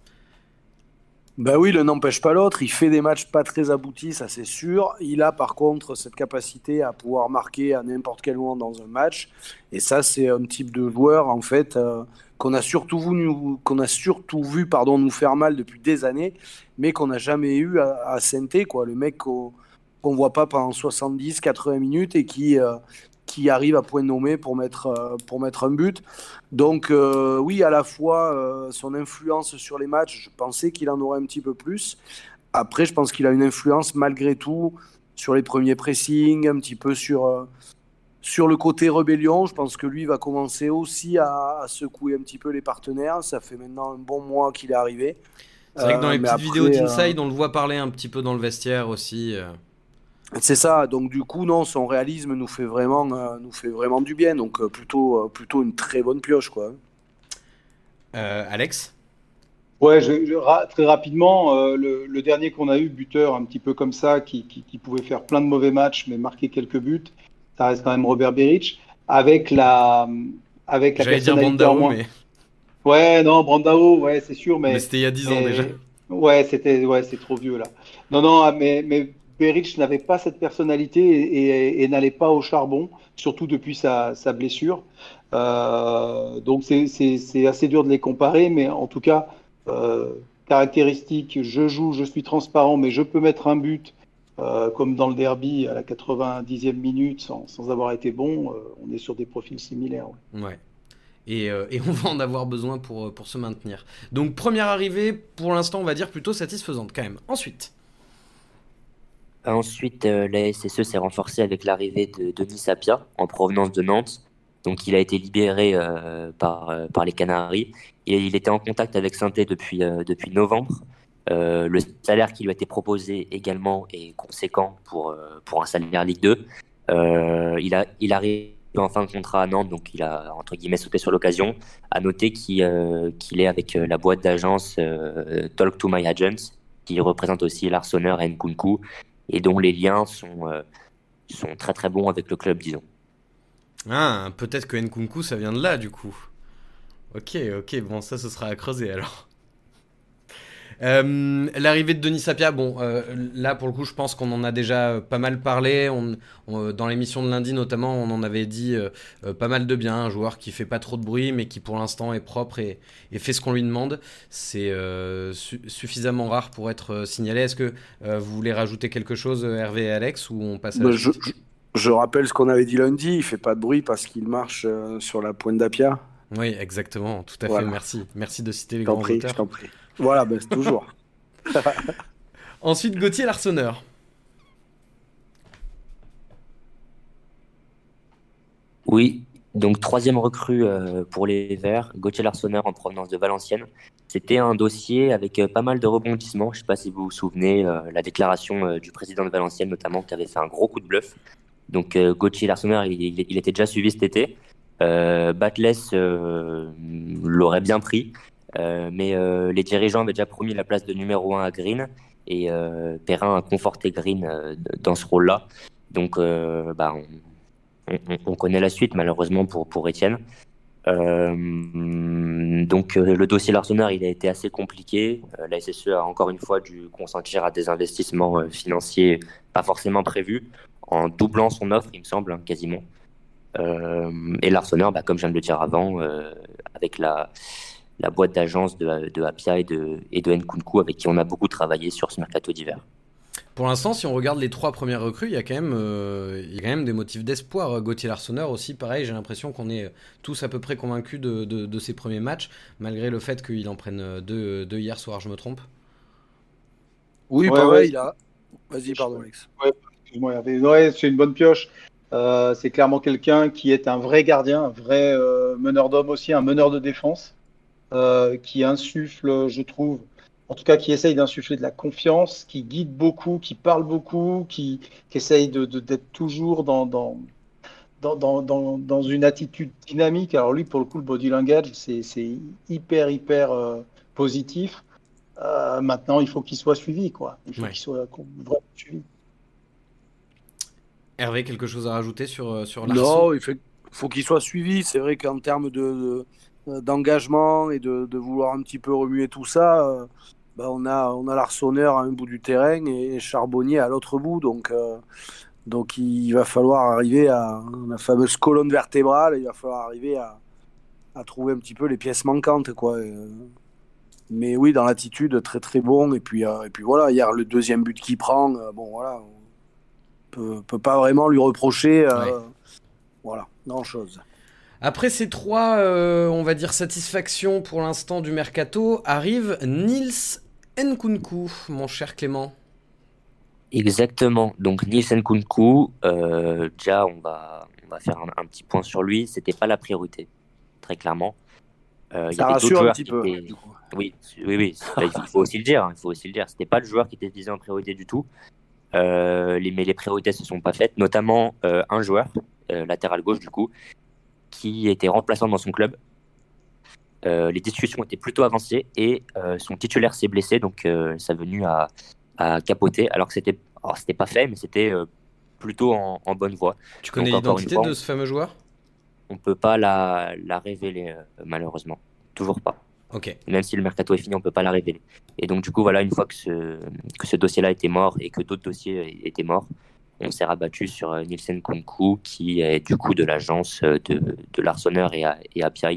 Ben oui, le n'empêche pas l'autre. Il fait des matchs pas très aboutis, ça c'est sûr. Il a par contre cette capacité à pouvoir marquer à n'importe quel moment dans un match. Et ça, c'est un type de joueur en fait euh, qu'on a surtout vu, qu'on a surtout vu, pardon, nous faire mal depuis des années, mais qu'on n'a jamais eu à, à quoi. Le mec qu'on ne voit pas pendant 70, 80 minutes et qui euh, qui arrive à point nommé pour mettre, euh, pour mettre un but. Donc euh, oui, à la fois euh, son influence sur les matchs, je pensais qu'il en aurait un petit peu plus. Après, je pense qu'il a une influence malgré tout sur les premiers pressings, un petit peu sur, sur le côté rébellion. Je pense que lui va commencer aussi à, secouer un petit peu les partenaires. Ça fait maintenant un bon mois qu'il est arrivé. C'est vrai que dans les petites vidéos d'Inside, on le voit parler un petit peu dans le vestiaire aussi. C'est ça, donc du coup, non, son réalisme nous fait vraiment, euh, nous fait vraiment du bien, donc euh, plutôt, euh, plutôt une très bonne pioche, quoi. Alex? Ouais, très rapidement, le, dernier qu'on a eu, buteur un petit peu comme ça, qui, pouvait faire plein de mauvais matchs, mais marquer quelques buts, ça reste quand même Robert Beric, avec la, avec la J'allais dire Brandao, mais... Ouais, non, Brandao, ouais, c'est sûr, mais... mais c'était il y a 10 ans déjà. Ouais, c'était, ouais, c'est trop vieux là. Non, non, mais, mais Perich n'avait pas cette personnalité et, n'allait pas au charbon, surtout depuis sa, blessure. Euh, donc c'est assez dur de les comparer, mais en tout cas, euh, caractéristique, je joue, je suis transparent, mais je peux mettre un but, euh, comme dans le derby à la 90e minute, sans, avoir été bon, on est sur des profils similaires. Ouais. Et, on va en avoir besoin pour, pour se maintenir. Donc première arrivée, pour l'instant on va dire plutôt satisfaisante quand même. Ensuite Ensuite, euh, la SSE s'est renforcée avec l'arrivée de Denis Sapia en provenance de Nantes. Donc, il a été libéré euh, par, euh, par les Canaries et il était en contact avec saint depuis, depuis novembre. le salaire qui lui a été proposé également est conséquent pour, pour un salaire Ligue 2. il, a, il arrive en fin de contrat à Nantes, donc il a entre guillemets sauté sur l'occasion. À noter qu'il est avec la boîte d'agence Talk to My Agents, qui représente aussi l'Arseneur et Nkunku, et dont les liens sont, euh, sont très très bons avec le club, disons. Ah, peut-être que Nkunku, ça vient de là, du coup. Ok, ok, bon, ça, ce sera à creuser alors. Euh, l'arrivée de Denis Sapia, bon, euh, là pour le coup, je pense qu'on en a déjà pas mal parlé. On, dans l'émission de lundi notamment, on en avait dit euh, pas mal de bien. Un joueur qui fait pas trop de bruit, mais qui pour l'instant est propre et, fait ce qu'on lui demande. C'est suffisamment rare pour être signalé. Est-ce que vous voulez rajouter quelque chose, Hervé et Alex, ou on passe à bah, je, rappelle ce qu'on avait dit lundi. Il fait pas de bruit parce qu'il marche sur la pointe d'Apia. Oui, exactement, tout à fait. Merci, merci de citer les grands auteurs. Je t'en prie. Voilà, ben, c'est toujours. Ensuite, Gauthier Larsonneur. Oui, donc troisième recrue euh, pour les Verts, Gauthier Larsonneur en provenance de Valenciennes. C'était un dossier avec euh, pas mal de rebondissements. Je ne sais pas si vous vous souvenez, euh, la déclaration du président de Valenciennes notamment qui avait fait un gros coup de bluff. Donc Gauthier Larsonneur, il, il, était déjà suivi cet été. Batless l'aurait bien pris. Euh, mais euh, les dirigeants avaient déjà promis la place de numéro 1 à Green et euh, Perrin a conforté Green dans ce rôle-là. Donc bah, on, connaît la suite malheureusement pour, pour Etienne. Donc le dossier Larsonneur, il a été assez compliqué. Euh, la SSE a encore une fois dû consentir à des investissements financiers pas forcément prévus, en doublant son offre, il me semble, hein, quasiment. et Larsonneur, bah, comme je viens de le dire avant, avec la, la boîte d'agence de, de Apia et de, et de Nkunku, avec qui on a beaucoup travaillé sur ce mercato d'hiver. Pour l'instant, si on regarde les trois premières recrues, il y a quand même, euh, il y a quand même des motifs d'espoir. Gauthier Larsonneur aussi, pareil, j'ai l'impression qu'on est tous à peu près convaincus de, de, ses premiers matchs, malgré le fait qu'il en prenne deux, deux, hier soir, je me trompe? Oui, pareil, il a. Vas-y, pardon, Alex. Ouais, c'est une bonne pioche. Euh, c'est clairement quelqu'un qui est un vrai gardien, un vrai euh, meneur d'homme aussi, un meneur de défense, qui insuffle, je trouve, en tout cas qui essaye d'insuffler de la confiance, qui guide beaucoup, qui parle beaucoup, qui, essaye d'être toujours dans, dans, dans, une attitude dynamique. Alors lui, pour le coup, le body language, c'est hyper, hyper euh, positif. Euh, maintenant, il faut qu'il soit suivi, quoi. Il faut qu'il soit vraiment suivi. Hervé, quelque chose à rajouter sur, euh, sur Non, il faut, qu'il soit suivi. C'est vrai qu'en termes de, d'engagement et de, vouloir un petit peu remuer tout ça, bah, on a on a l'arçonneur à un bout du terrain et Charbonnier à l'autre bout. Donc, euh, donc il va falloir arriver à la fameuse colonne vertébrale. Il va falloir arriver à, à trouver un petit peu les pièces manquantes. Quoi. Euh, mais oui, dans l'attitude, très très bon. Et puis, euh, et puis voilà, hier, le deuxième but qu'il prend, bon voilà, on peut, peut pas vraiment lui reprocher. Voilà, grand chose. Après ces trois, on va dire, satisfactions pour l'instant du mercato, arrive Nils Nkunku, mon cher Clément. Exactement. Donc Nils Nkunku, euh, déjà on va, on va faire un, petit point sur lui. C'était pas la priorité, très clairement. Euh, il y avait d'autres joueurs qui peu, étaient... Oui, oui, oui. il faut aussi le dire. Hein, il faut aussi le dire. C'était pas le joueur qui était visé en priorité du tout. Euh, les, mais les priorités se sont pas faites, notamment un joueur latéral gauche du coup, qui était remplaçant dans son club, euh, les discussions étaient plutôt avancées et euh, son titulaire s'est blessé, donc euh, ça a venu à, capoter, alors que c'était, c'était pas fait, mais c'était plutôt en, bonne voie. Tu connais l'identité de ce fameux joueur? On peut pas la, la révéler, malheureusement. Toujours pas. Ok. Même si le mercato est fini, on peut pas la révéler. Et donc, du coup, voilà, une fois que ce, que ce dossier-là était mort et que d'autres dossiers étaient morts, on s'est rabattu sur Nielsen Kunku, qui est du coup de l'agence de, de et à, et à Pierre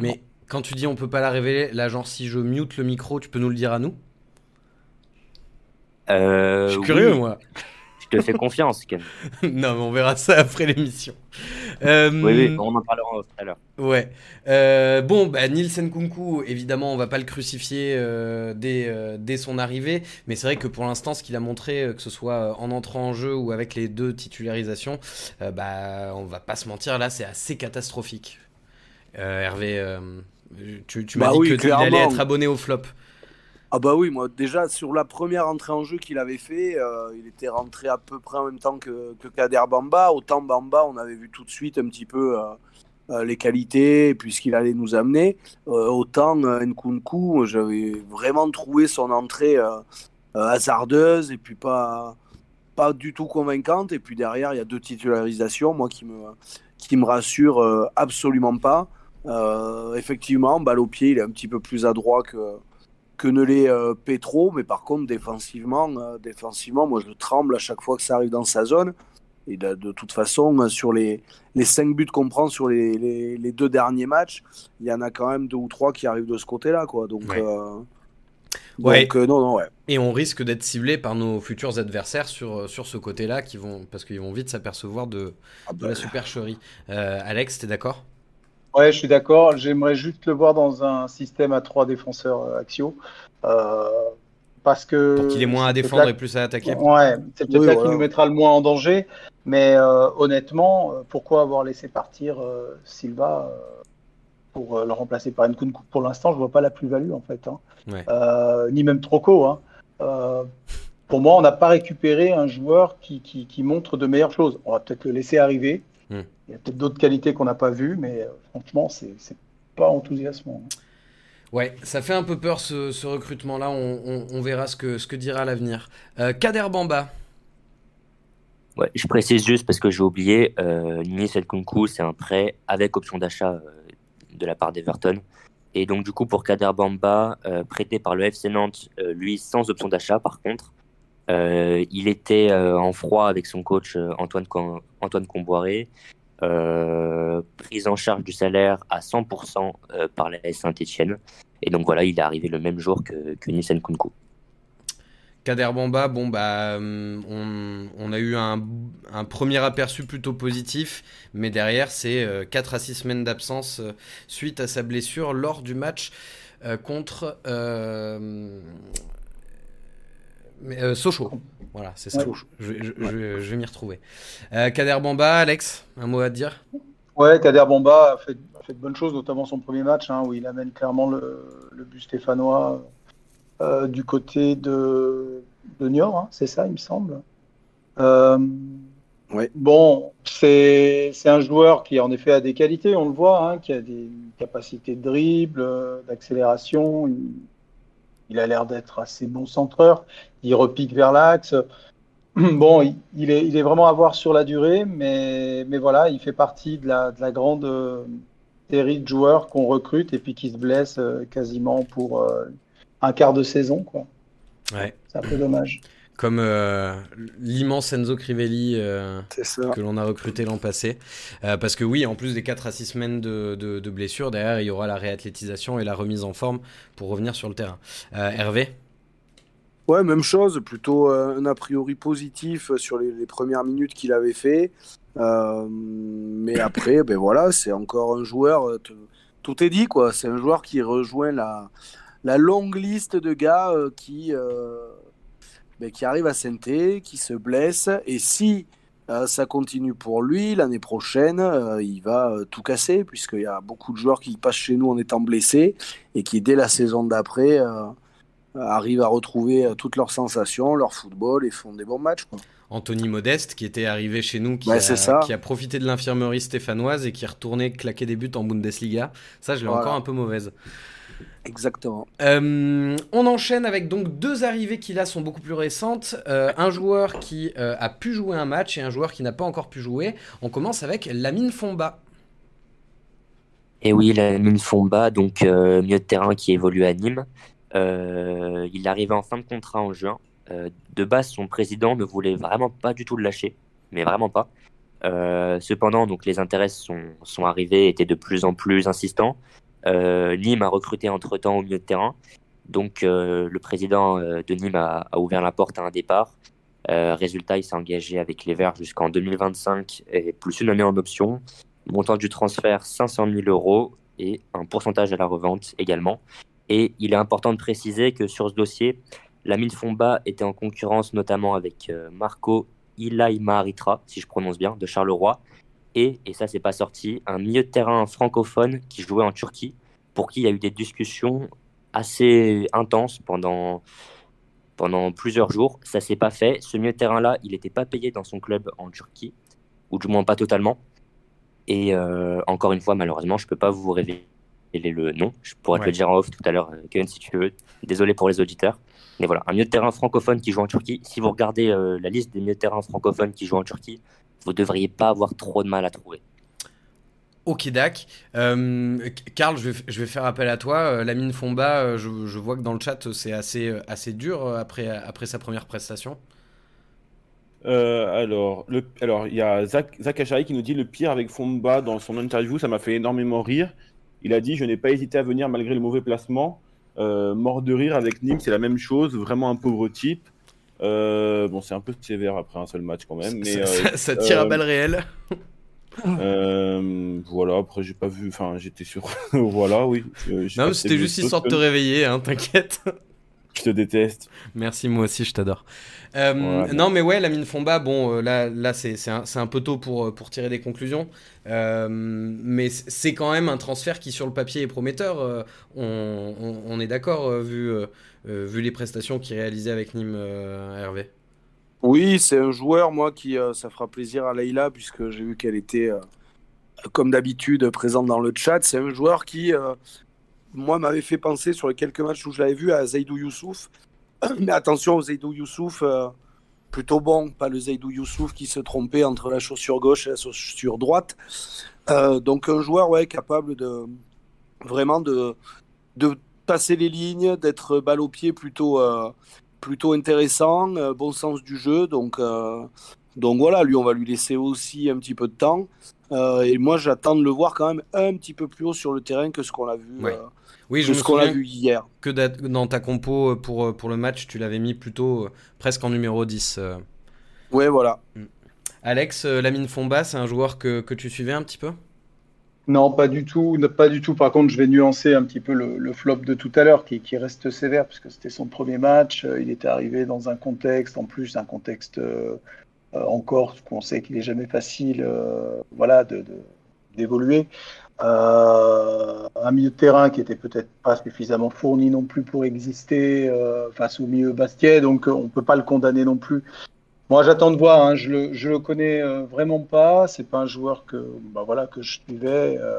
mais quand tu dis on peut pas la révéler, là, genre si je mute le micro, tu peux nous le dire à nous? Euh, Je suis curieux, moi. Je te fais confiance, Ken. non, mais on verra ça après l'émission. Euh, oui, oui, on en parlera tout à l'heure. Ouais. Euh, bon, bah, Nielsen Kunku, évidemment, on va pas le crucifier dès, dès, son arrivée, mais c'est vrai que pour l'instant, ce qu'il a montré, que ce soit en entrant en jeu ou avec les deux titularisations, bah, on va pas se mentir, là, c'est assez catastrophique. Euh, Hervé, euh, tu, m'as bah dit que tu allais être abonné au flop. Ah bah oui, moi déjà sur la première entrée en jeu qu'il avait fait, euh, il était rentré à peu près en même temps que, Kader Bamba. Autant Bamba, on avait vu tout de suite un petit peu les qualités puisqu'il allait nous amener. autant Nkunku, j'avais vraiment trouvé son entrée hasardeuse et puis pas, pas du tout convaincante. Et puis derrière, il y a deux titularisations, moi qui me, qui me rassurent absolument pas. Euh, effectivement, balle au pied, il est un petit peu plus adroit que, que ne l'est euh, Petro, mais par contre, défensivement, euh, défensivement, moi je tremble à chaque fois que ça arrive dans sa zone. Et de, toute façon, sur les, les cinq buts qu'on prend sur les, les, deux derniers matchs, il y en a quand même deux ou trois qui arrivent de ce côté-là. Quoi. Donc, ouais. non, non, ouais. Et on risque d'être ciblé par nos futurs adversaires sur, sur ce côté-là, qui vont, parce qu'ils vont vite s'apercevoir de, ah de la bah. supercherie. Alex, t'es d'accord? Ouais, je suis d'accord. J'aimerais juste le voir dans un système à trois défenseurs euh, axiaux. Euh, parce que. Pour qu'il ait moins à défendre et plus à attaquer. Ouais, c'est peut-être là qui nous mettra le moins en danger. Mais euh, honnêtement, pourquoi avoir laissé partir Silva pour le remplacer par Nkunku? Pour l'instant, je vois pas la plus-value en fait. Hein. ni même Troco. Hein. pour moi, on n'a pas récupéré un joueur qui, qui, qui montre de meilleures choses. On va peut-être le laisser arriver. Hmm. Il y a peut-être d'autres qualités qu'on n'a pas vues, mais euh, franchement, c'est pas enthousiasmant. Ouais, ça fait un peu peur ce, recrutement-là. On, verra ce que, ce que dira l'avenir. Euh, Kader Bamba. Ouais, je précise juste parce que j'ai oublié, euh, Nice Nkunku, c'est un prêt avec option d'achat euh, de la part d'Everton. Et donc, du coup, pour Kader Bamba, euh, prêté par le FC Nantes, euh, lui, sans option d'achat, par contre, il était euh, en froid avec son coach euh, Antoine, Com- Comboiré, euh, prise en charge du salaire à 100% euh, par la Saint-Etienne. Et donc, voilà, il est arrivé le même jour que, que Nice Nkunku. Kader Bamba, bon bah hum, on, a eu un, premier aperçu plutôt positif, mais derrière c'est 4 à 6 semaines d'absence euh, suite à sa blessure lors du match euh, contre euh, mais, euh, Sochaux. Voilà, c'est ça. Ouais. Je, vais- je- je vais- je vais m'y retrouver. Euh, Kader Bamba, Alex, un mot à te dire? Ouais, Kader Bamba a fait, a fait de bonnes choses, notamment son premier match, hein, où il amène clairement le, le but stéphanois euh, du côté de, de Niort, hein, c'est ça, il me semble. Euh, Ouais. Bon, c'est un joueur qui en effet a des qualités, on le voit, hein, qui a des capacités de dribble, d'accélération. Il, il a l'air d'être assez bon centreur. Il repique vers l'axe. Bon, il, il est, il est vraiment à voir sur la durée, mais, mais voilà, il fait partie de la, de la grande euh, série de joueurs qu'on recrute et puis qui se blessent euh, quasiment pour euh, un quart de saison, quoi. Ouais. C'est un peu dommage. Comme euh, l'immense Enzo Crivelli euh, que l'on a recruté l'an passé. Euh, parce que oui, en plus des 4 à 6 semaines de, de, de blessures, derrière, il y aura la réathlétisation et la remise en forme pour revenir sur le terrain. Hervé? Ouais, même chose, plutôt un a priori positif sur les, les premières minutes qu'il avait fait. Mais après, ben voilà, c'est encore un joueur, tout est dit quoi. C'est un joueur qui rejoint la, la longue liste de gars qui, ben, qui arrivent à Sainté, qui se blessent. Et si euh, ça continue pour lui, l'année prochaine, euh, il va euh, tout casser, puisqu'il y a beaucoup de joueurs qui passent chez nous en étant blessés et qui, dès la saison d'après, arrivent à retrouver toutes leurs sensations, leur football et font des bons matchs. Quoi. Anthony Modeste, qui était arrivé chez nous, qui, Ouais, a, c'est ça. qui a profité de l'infirmerie stéphanoise et qui est retourné claquer des buts en Bundesliga. Ça, je l'ai Voilà. encore un peu mauvaise. Exactement. Euh, on enchaîne avec donc deux arrivées qui là sont beaucoup plus récentes. Euh, un joueur qui euh, a pu jouer un match et un joueur qui n'a pas encore pu jouer. On commence avec Lamine Fomba. Et oui, la mine Fomba, donc milieu de terrain qui évolue à Nîmes. Il arrivé en fin de contrat en juin. De base, son président ne voulait vraiment pas du tout le lâcher, mais vraiment pas. Cependant, donc les intérêts sont, sont arrivés, étaient de plus en plus insistants. Euh, Nîmes a recruté entre-temps au milieu de terrain. Donc euh, le président euh, de Nîmes a, ouvert la porte à un départ. Résultat, il s'est engagé avec les Verts jusqu'en 2025 et plus une année en option. Montant du transfert 500 000 euros et un pourcentage à la revente également. Et il est important de préciser que sur ce dossier, la mine Fomba était en concurrence notamment avec Marco Ilaimaritra, si je prononce bien, de Charleroi. Et, et ça, c'est pas sorti, un milieu de terrain francophone qui jouait en Turquie, pour qui il y a eu des discussions assez intenses pendant, pendant plusieurs jours. Ça s'est pas fait. Ce milieu de terrain-là, il n'était pas payé dans son club en Turquie, ou du moins pas totalement. Et euh, encore une fois, malheureusement, je peux pas vous révéler le nom. Je pourrais te le dire en off tout à l'heure, euh, Kevin, si tu veux. Désolé pour les auditeurs. Mais voilà, un milieu de terrain francophone qui joue en Turquie. Si vous regardez euh, la liste des milieux de terrain francophones qui jouent en Turquie, vous devriez pas avoir trop de mal à trouver. Ok, Dak. Euh, Karl, je vais, je vais faire appel à toi. Euh, Lamine Fomba, euh, je, je vois que dans le chat, c'est assez, assez dur après, après sa première prestation. Euh, alors, le, alors, il y a Zach, Zach Achari qui nous dit le pire avec Fomba dans son interview, ça m'a fait énormément rire. Il a dit Je n'ai pas hésité à venir malgré le mauvais placement. Euh, mort de rire avec Nîmes, c'est la même chose, vraiment un pauvre type. Euh, bon, c'est un peu sévère après un seul match quand même, mais ça, euh, ça- ça tire à balles réelles. euh, voilà. Après, j'ai pas vu, enfin, j'étais sûr. voilà, oui. Euh, Non, c'était juste histoire de te réveiller, hein, t'inquiète. Je te déteste. Merci, moi aussi, je t'adore. Euh, Voilà. Non, mais ouais, Lamine Fomba, bon, euh, là, là c'est c'est un, un peu tôt pour, euh, pour tirer des conclusions. Euh, mais c'est quand même un transfert qui, sur le papier, est prometteur. Euh, on, on- on est d'accord, euh, vu, vu les prestations qu'il réalisait avec Nîmes, euh, Hervé. Oui, c'est un joueur, moi, qui euh, ça fera plaisir à Leïla, puisque j'ai vu qu'elle était, euh, comme d'habitude, présente dans le chat. C'est un joueur qui, euh, moi, m'avait fait penser sur les quelques matchs où je l'avais vu à Zaidou Youssouf. Mais attention, Zaidou Youssouf, euh, plutôt bon, pas le Zaidou Youssouf qui se trompait entre la chaussure gauche et la chaussure droite. Euh, donc un joueur ouais, capable de vraiment de, de passer les lignes, d'être balle au pied plutôt, euh, plutôt intéressant, euh, bon sens du jeu. Donc, donc voilà, lui on va lui laisser aussi un petit peu de temps. et moi j'attends de le voir quand même un petit peu plus haut sur le terrain que ce qu'on a vu. Oui, je ce qu'on a vu hier. Que dans ta compo pour, pour le match, tu l'avais mis plutôt presque en numéro 10. Ouais, voilà. Mm. Alex, euh, Lamine Fomba, c'est un joueur que, que, tu suivais un petit peu? Non, pas du tout. Pas du tout. Par contre, je vais nuancer un petit peu le, flop de tout à l'heure, qui, reste sévère, puisque c'était son premier match. Euh, il était arrivé dans un contexte, en plus, un contexte euh, encore, qu'on sait qu'il n'est jamais facile voilà, d'évoluer. De, un milieu de terrain qui était peut-être pas suffisamment fourni non plus pour exister face au milieu Bastiet, donc on ne peut pas le condamner non plus moi, j'attends de voir. Hein. Je le, je le connais euh, vraiment pas. C'est pas un joueur que, bah, voilà, que je suivais. Euh,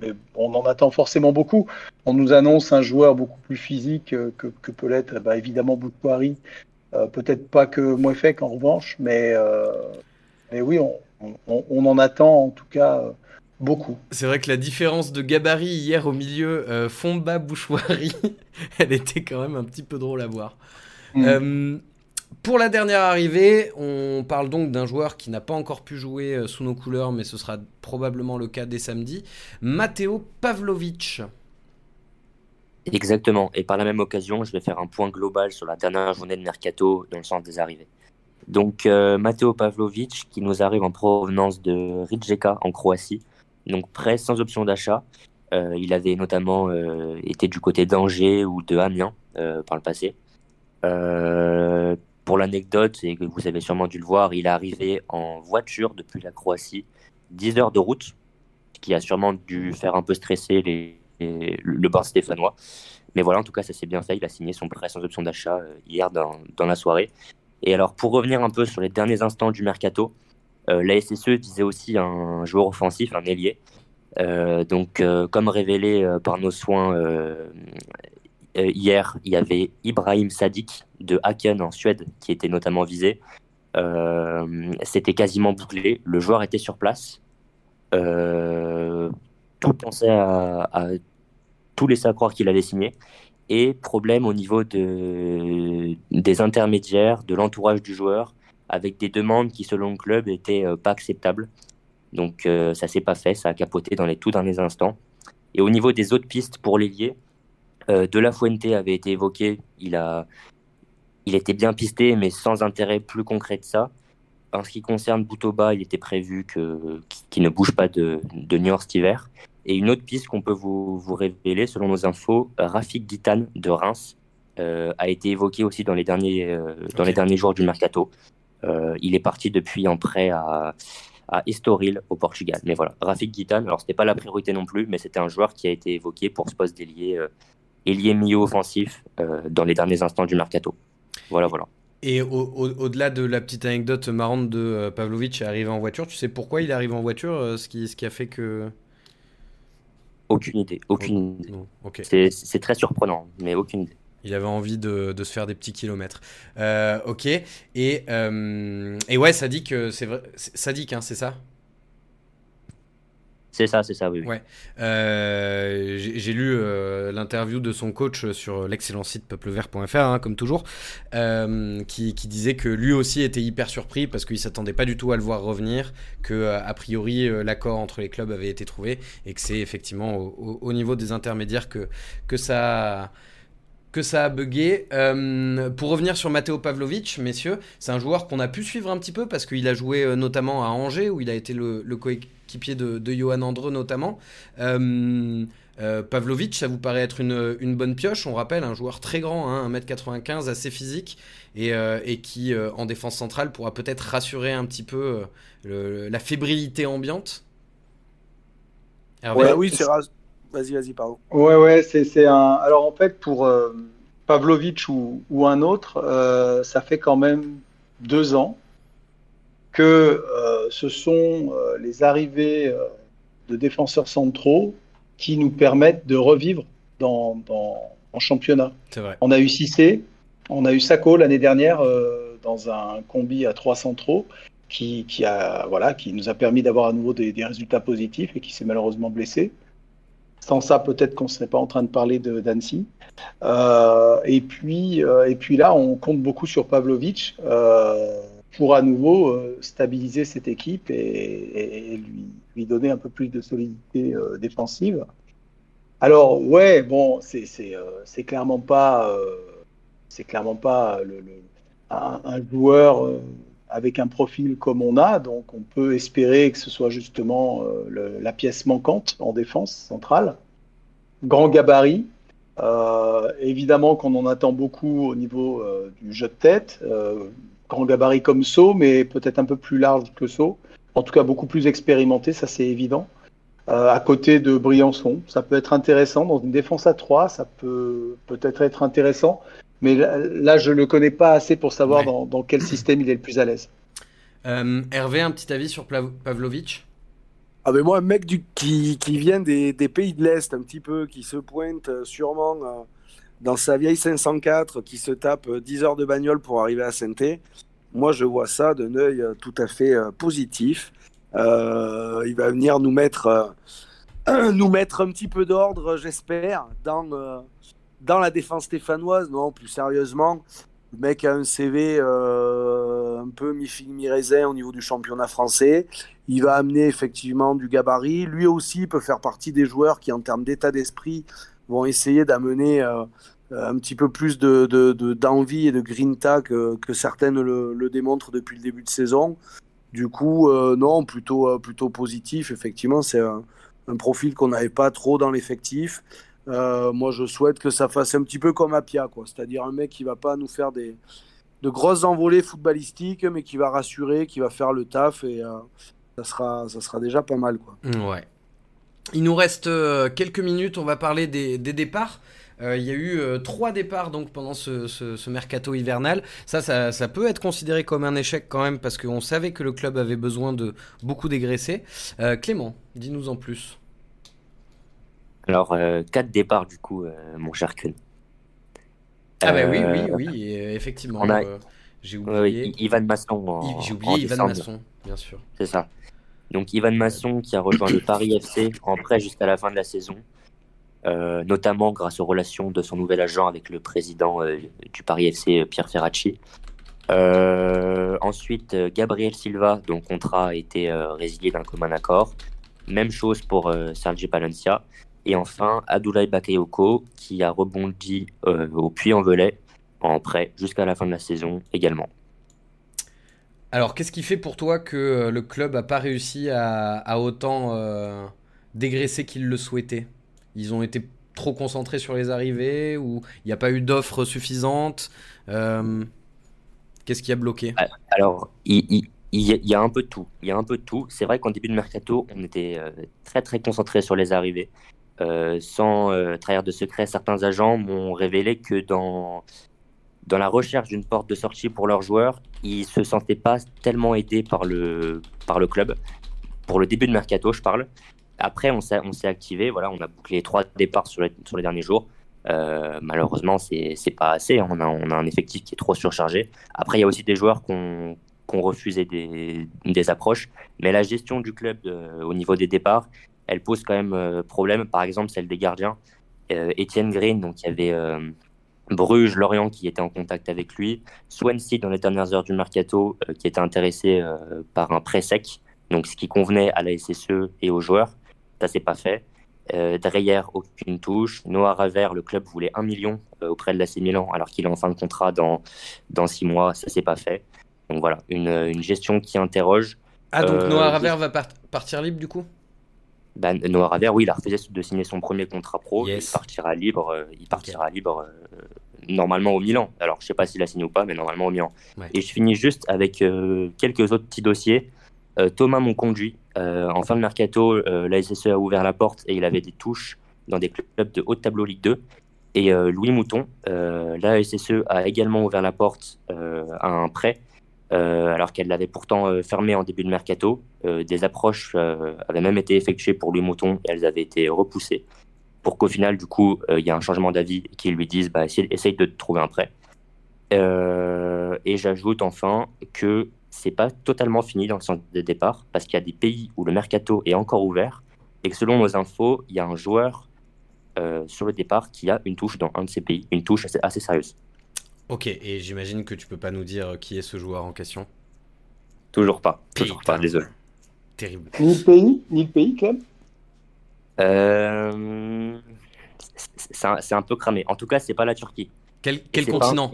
mais on en attend forcément beaucoup. On nous annonce un joueur beaucoup plus physique euh, que, que peut l'être, bah, évidemment, Boutouari. Euh, Peut-être pas que Mouefek, en revanche, mais, mais oui, on, on, on, en attend en tout cas beaucoup. C'est vrai que la différence de gabarit hier au milieu, Fomba Bouchoirie, elle était quand même un petit peu drôle à voir. Mm. Pour la dernière arrivée, on parle donc d'un joueur qui n'a pas encore pu jouer euh, sous nos couleurs, mais ce sera probablement le cas dès samedi, Matteo Pavlovic. Exactement, et par la même occasion, je vais faire un point global sur la dernière journée de Mercato dans le sens des arrivées. Donc euh, Matteo Pavlovic qui nous arrive en provenance de Rijeka en Croatie, donc prêt sans option d'achat. Euh, il avait notamment été du côté d'Angers ou de Amiens par le passé. Pour l'anecdote, et que vous avez sûrement dû le voir, il est arrivé en voiture depuis la Croatie, 10 heures de route, ce qui a sûrement dû faire un peu stresser les, le bord stéphanois. Mais voilà, en tout cas, ça s'est bien fait. Il a signé son prêt sans option d'achat euh, hier dans, la soirée. Et alors, pour revenir un peu sur les derniers instants du mercato, euh, la SSE disait aussi un joueur offensif, un ailier. Euh, donc, comme révélé par nos soins euh, hier, il y avait Ibrahim Sadik de Haken en Suède qui était notamment visé. Euh, c'était quasiment bouclé. Le joueur était sur place. Euh, tout pensait à, à, tout laisser à croire qu'il allait signer. Et problème au niveau de, des intermédiaires, de l'entourage du joueur, avec des demandes qui, selon le club, étaient pas acceptables. Donc ça s'est pas fait, ça a capoté dans les tout derniers instants. Et au niveau des autres pistes pour l'ailier, de La Fuente avait été évoqué. Il, a, il était bien pisté, mais sans intérêt plus concret de ça. En ce qui concerne Boutoba, il était prévu qu'il ne bouge pas de, de Niort cet hiver. Et une autre piste qu'on peut vous, vous, révéler, selon nos infos, Rafik Guitane de Reims euh, a été évoqué aussi dans les derniers, euh, dans les derniers jours du mercato. Euh, il est parti depuis en prêt à, à Estoril au Portugal. Mais voilà, Rafik Guitane, alors c'était pas la priorité non plus, mais c'était un joueur qui a été évoqué pour ce poste euh, ailier milieu offensif euh, dans les derniers instants du mercato. Voilà, voilà. Et au-delà au, de la petite anecdote marrante de euh, Pavlovic arrivé en voiture, tu sais pourquoi il est arrivé en voiture euh, ce, qui, ce qui a fait que. Aucune idée, aucune idée. Okay. C'est très surprenant, mais aucune idée. Il avait envie de, de se faire des petits kilomètres. Euh, ok. Et, euh, et ouais, ça dit que c'est vrai. Ça dit hein, c'est ça? C'est ça, c'est ça, oui. Ouais. Euh, J'ai lu euh, l'interview de son coach sur l'excellent site peuplevert.fr, hein, comme toujours, euh, qui, disait que lui aussi était hyper surpris parce qu'il s'attendait pas du tout à le voir revenir, que a priori l'accord entre les clubs avait été trouvé et que c'est effectivement au, au, niveau des intermédiaires que, que ça que ça a bugué. Euh, pour revenir sur Matteo Pavlovic, messieurs, c'est un joueur qu'on a pu suivre un petit peu parce qu'il a joué euh, notamment à Angers où il a été le, le coéquipier de, de, Johan Andreux notamment. Euh, euh, Pavlovic, ça vous paraît être une, une, bonne pioche? On rappelle, un joueur très grand, hein, 1m95, assez physique et, euh, et qui, euh, en défense centrale, pourra peut-être rassurer un petit peu le, la fébrilité ambiante. Hervé, ouais, oui, c'est Vas-y, vas-y, pardon. Ouais, ouais, c'est un. Alors en fait, pour euh, Pavlovic ou, ou, un autre, euh, ça fait quand même deux ans que euh, ce sont euh, les arrivées euh, de défenseurs centraux qui nous permettent de revivre dans, dans en championnat. Vrai. On a eu Cissé, on a eu Sako l'année dernière dans un combi à trois centraux qui, qui, a, voilà, qui nous a permis d'avoir à nouveau des, des, résultats positifs et qui s'est malheureusement blessé. Sans ça, peut-être qu'on ne serait pas en train de parler d'Annecy. Euh, et, puis, euh, et puis là, on compte beaucoup sur Pavlovic euh, pour à nouveau euh, stabiliser cette équipe et, lui, lui donner un peu plus de solidité euh, défensive. Alors, ouais, bon, c'est clairement pas, clairement pas un, joueur avec un profil comme on a, donc on peut espérer que ce soit justement euh, la pièce manquante en défense centrale. Grand gabarit, euh, évidemment qu'on en attend beaucoup au niveau euh, du jeu de tête, grand gabarit comme saut, mais peut-être un peu plus large que saut, en tout cas beaucoup plus expérimenté, ça c'est évident. À côté de Briançon, ça peut être intéressant dans une défense à 3, ça peut peut-être être intéressant. Mais là, là je ne le connais pas assez pour savoir ouais. dans, dans, quel système il est le plus à l'aise. Euh, Hervé, un petit avis sur Pavlovic ah ben moi, un mec du, qui, qui vient des, des pays de l'Est un petit peu, qui se pointe euh, sûrement euh, dans sa vieille 504, qui se tape 10 heures de bagnole pour arriver à saint moi je vois ça d'un œil tout à fait positif. Euh, il va venir nous mettre, nous mettre un petit peu d'ordre, j'espère, dans dans la défense stéphanoise, non, plus sérieusement, le mec a un CV euh, un peu mi-figue, mi-raisin au niveau du championnat français. Il va amener effectivement du gabarit. Lui aussi peut faire partie des joueurs qui, en termes d'état d'esprit, vont essayer d'amener euh, un petit peu plus d'envie de, de, et de grinta que, que certaines le, démontrent depuis le début de saison. Du coup, euh, non, plutôt, plutôt positif. Effectivement, c'est un, profil qu'on n'avait pas trop dans l'effectif. Euh, moi, je souhaite que ça fasse un petit peu comme Apia, quoi. C'est-à-dire un mec qui va pas nous faire des de grosses envolées footballistiques, mais qui va rassurer, qui va faire le taf et euh, ça sera ça sera déjà pas mal, quoi. Ouais. Il nous reste euh, quelques minutes. On va parler des, départs. Il y a eu trois départs donc pendant ce, mercato hivernal. Ça, ça, peut être considéré comme un échec quand même parce qu'on savait que le club avait besoin de beaucoup dégraisser. Clément, dis-nous en plus. Alors, euh, quatre départs du coup, euh, mon cher Kun. Ah bah oui, oui, oui, effectivement. A... euh, j'ai oublié. Ivan Masson. J'ai oublié Ivan Masson, bien sûr. C'est ça. Donc Ivan Masson qui a rejoint le Paris FC en prêt jusqu'à la fin de la saison, euh, notamment grâce aux relations de son nouvel agent avec le président euh, du Paris FC, Pierre Ferracci. Euh, ensuite, Gabriel Silva, dont contrat a été résilié d'un commun accord. Même chose pour Sergi Palencia. Et enfin, Abdoulaye Bakayoko, qui a rebondi euh, au Puy-en-Velay en prêt jusqu'à la fin de la saison également. Alors, qu'est-ce qui fait pour toi que euh, le club n'a pas réussi à, à autant euh, dégraisser qu'il le souhaitait? Ils ont été trop concentrés sur les arrivées ou il n'y a pas eu d'offres suffisantes? Euh, Qu'est-ce qui a bloqué? Alors, il, il, il, y a un peu de tout. Il y a un peu de tout. C'est vrai qu'en début de mercato, on était très très concentré sur les arrivées. Euh, sans euh, trahir de secret, certains agents m'ont révélé que dans, dans la recherche d'une porte de sortie pour leurs joueurs, ils se sentaient pas tellement aidés par le, par le club. Pour le début de mercato, je parle. Après, on s'est, on s'est activé. Voilà, on a bouclé trois départs sur les, sur les derniers jours. Euh, malheureusement, c'est, c'est pas assez. On a, on a un effectif qui est trop surchargé. Après, il y a aussi des joueurs qu'on qu'on refusé des, des, approches. Mais la gestion du club euh, au niveau des départs, elle pose quand même euh, problème. Par exemple, celle des gardiens. Euh, Etienne Green, donc il y avait euh, Bruges, Lorient qui était en contact avec lui. Swansea dans les dernières heures du mercato qui était intéressé par un prêt sec, donc ce qui convenait à la SSE et aux joueurs. Ça s'est pas fait. Euh, Dreyer, aucune touche. Noah Raver, le club voulait un million euh, auprès de l'AC Milan alors qu'il est en fin de contrat dans, dans six mois. Ça s'est pas fait. Donc voilà, une, une gestion qui interroge. Ah, donc Noah Raver va part partir libre du coup? Ben, Noah Raver, oui, il a refusé de signer son premier contrat pro. Yes. Il partira libre. Euh, il partira okay. libre euh, normalement au Milan. Alors, je sais pas s'il a signé ou pas, mais normalement au Milan. Ouais. Et je finis juste avec euh, quelques autres petits dossiers. Thomas Monconduit, en fin de mercato, la SSE a ouvert la porte et il avait des touches dans des clubs de haut tableau Ligue 2. Et Louis Mouton, la SSE a également ouvert la porte à un prêt alors qu'elle l'avait pourtant euh, fermé en début de mercato. Euh, des approches euh, avaient même été effectuées pour Louis Mouton et elles avaient été repoussées pour qu'au final, du coup, il y a un changement d'avis qui lui disent bah, essaye, de trouver un prêt. Euh, et j'ajoute enfin que c'est pas totalement fini dans le sens des départs parce qu'il y a des pays où le mercato est encore ouvert et que selon nos infos, il y a un joueur euh, sur le départ qui a une touche dans un de ces pays, une touche assez sérieuse. Ok, et j'imagine que tu peux pas nous dire qui est ce joueur en question? Toujours pas, toujours Putain. pas, désolé. Terrible. Ni le pays, ni le pays, Clem? Euh, c'est- un, peu cramé. En tout cas, c'est pas la Turquie. Quel, un- continent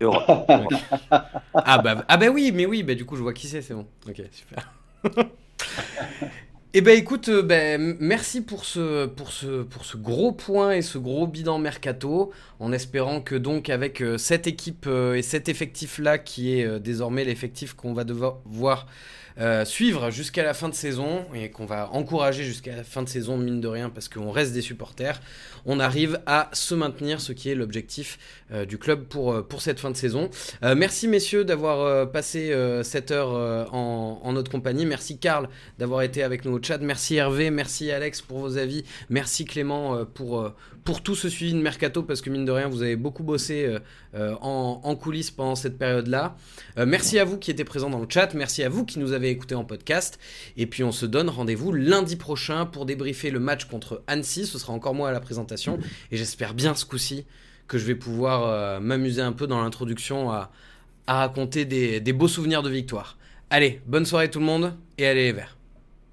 Europe. Ah bah, ah bah oui, mais oui, bah du coup je vois qui c'est, c'est bon. Ok, super. Eh ben écoute, euh, ben, merci pour ce, pour, ce, pour ce gros point et ce gros bilan mercato, en espérant que donc avec euh, cette équipe euh, et cet effectif-là, qui est désormais l'effectif qu'on va devoir voir euh, suivre jusqu'à la fin de saison et qu'on va encourager jusqu'à la fin de saison, mine de rien, parce qu'on reste des supporters, on arrive à se maintenir, ce qui est l'objectif euh, du club pour, euh, pour cette fin de saison. Merci messieurs d'avoir passé cette heure en, en notre compagnie. Merci Karl d'avoir été avec nous au chat. Merci Hervé, merci Alex pour vos avis. Merci Clément pour, pour tout ce suivi de Mercato parce que mine de rien, vous avez beaucoup bossé euh, euh, en, en coulisses pendant cette période-là. Euh, merci à vous qui étiez présents dans le chat. Merci à vous qui nous avez écoutés en podcast. Et puis on se donne rendez-vous lundi prochain pour débriefer le match contre Annecy. Ce sera encore moi à la présentation. Et j'espère bien ce coup-ci que je vais pouvoir euh, m'amuser un peu dans l'introduction à, à raconter des, des beaux souvenirs de victoire. Allez, bonne soirée tout le monde et allez les verts.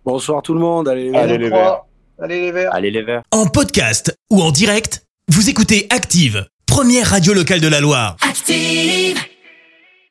Bonsoir tout le monde. Allez, les Allez, les. Verts. Allez les verts. Allez les Verts. En podcast ou en direct, vous écoutez Active, première radio locale de la Loire. Active.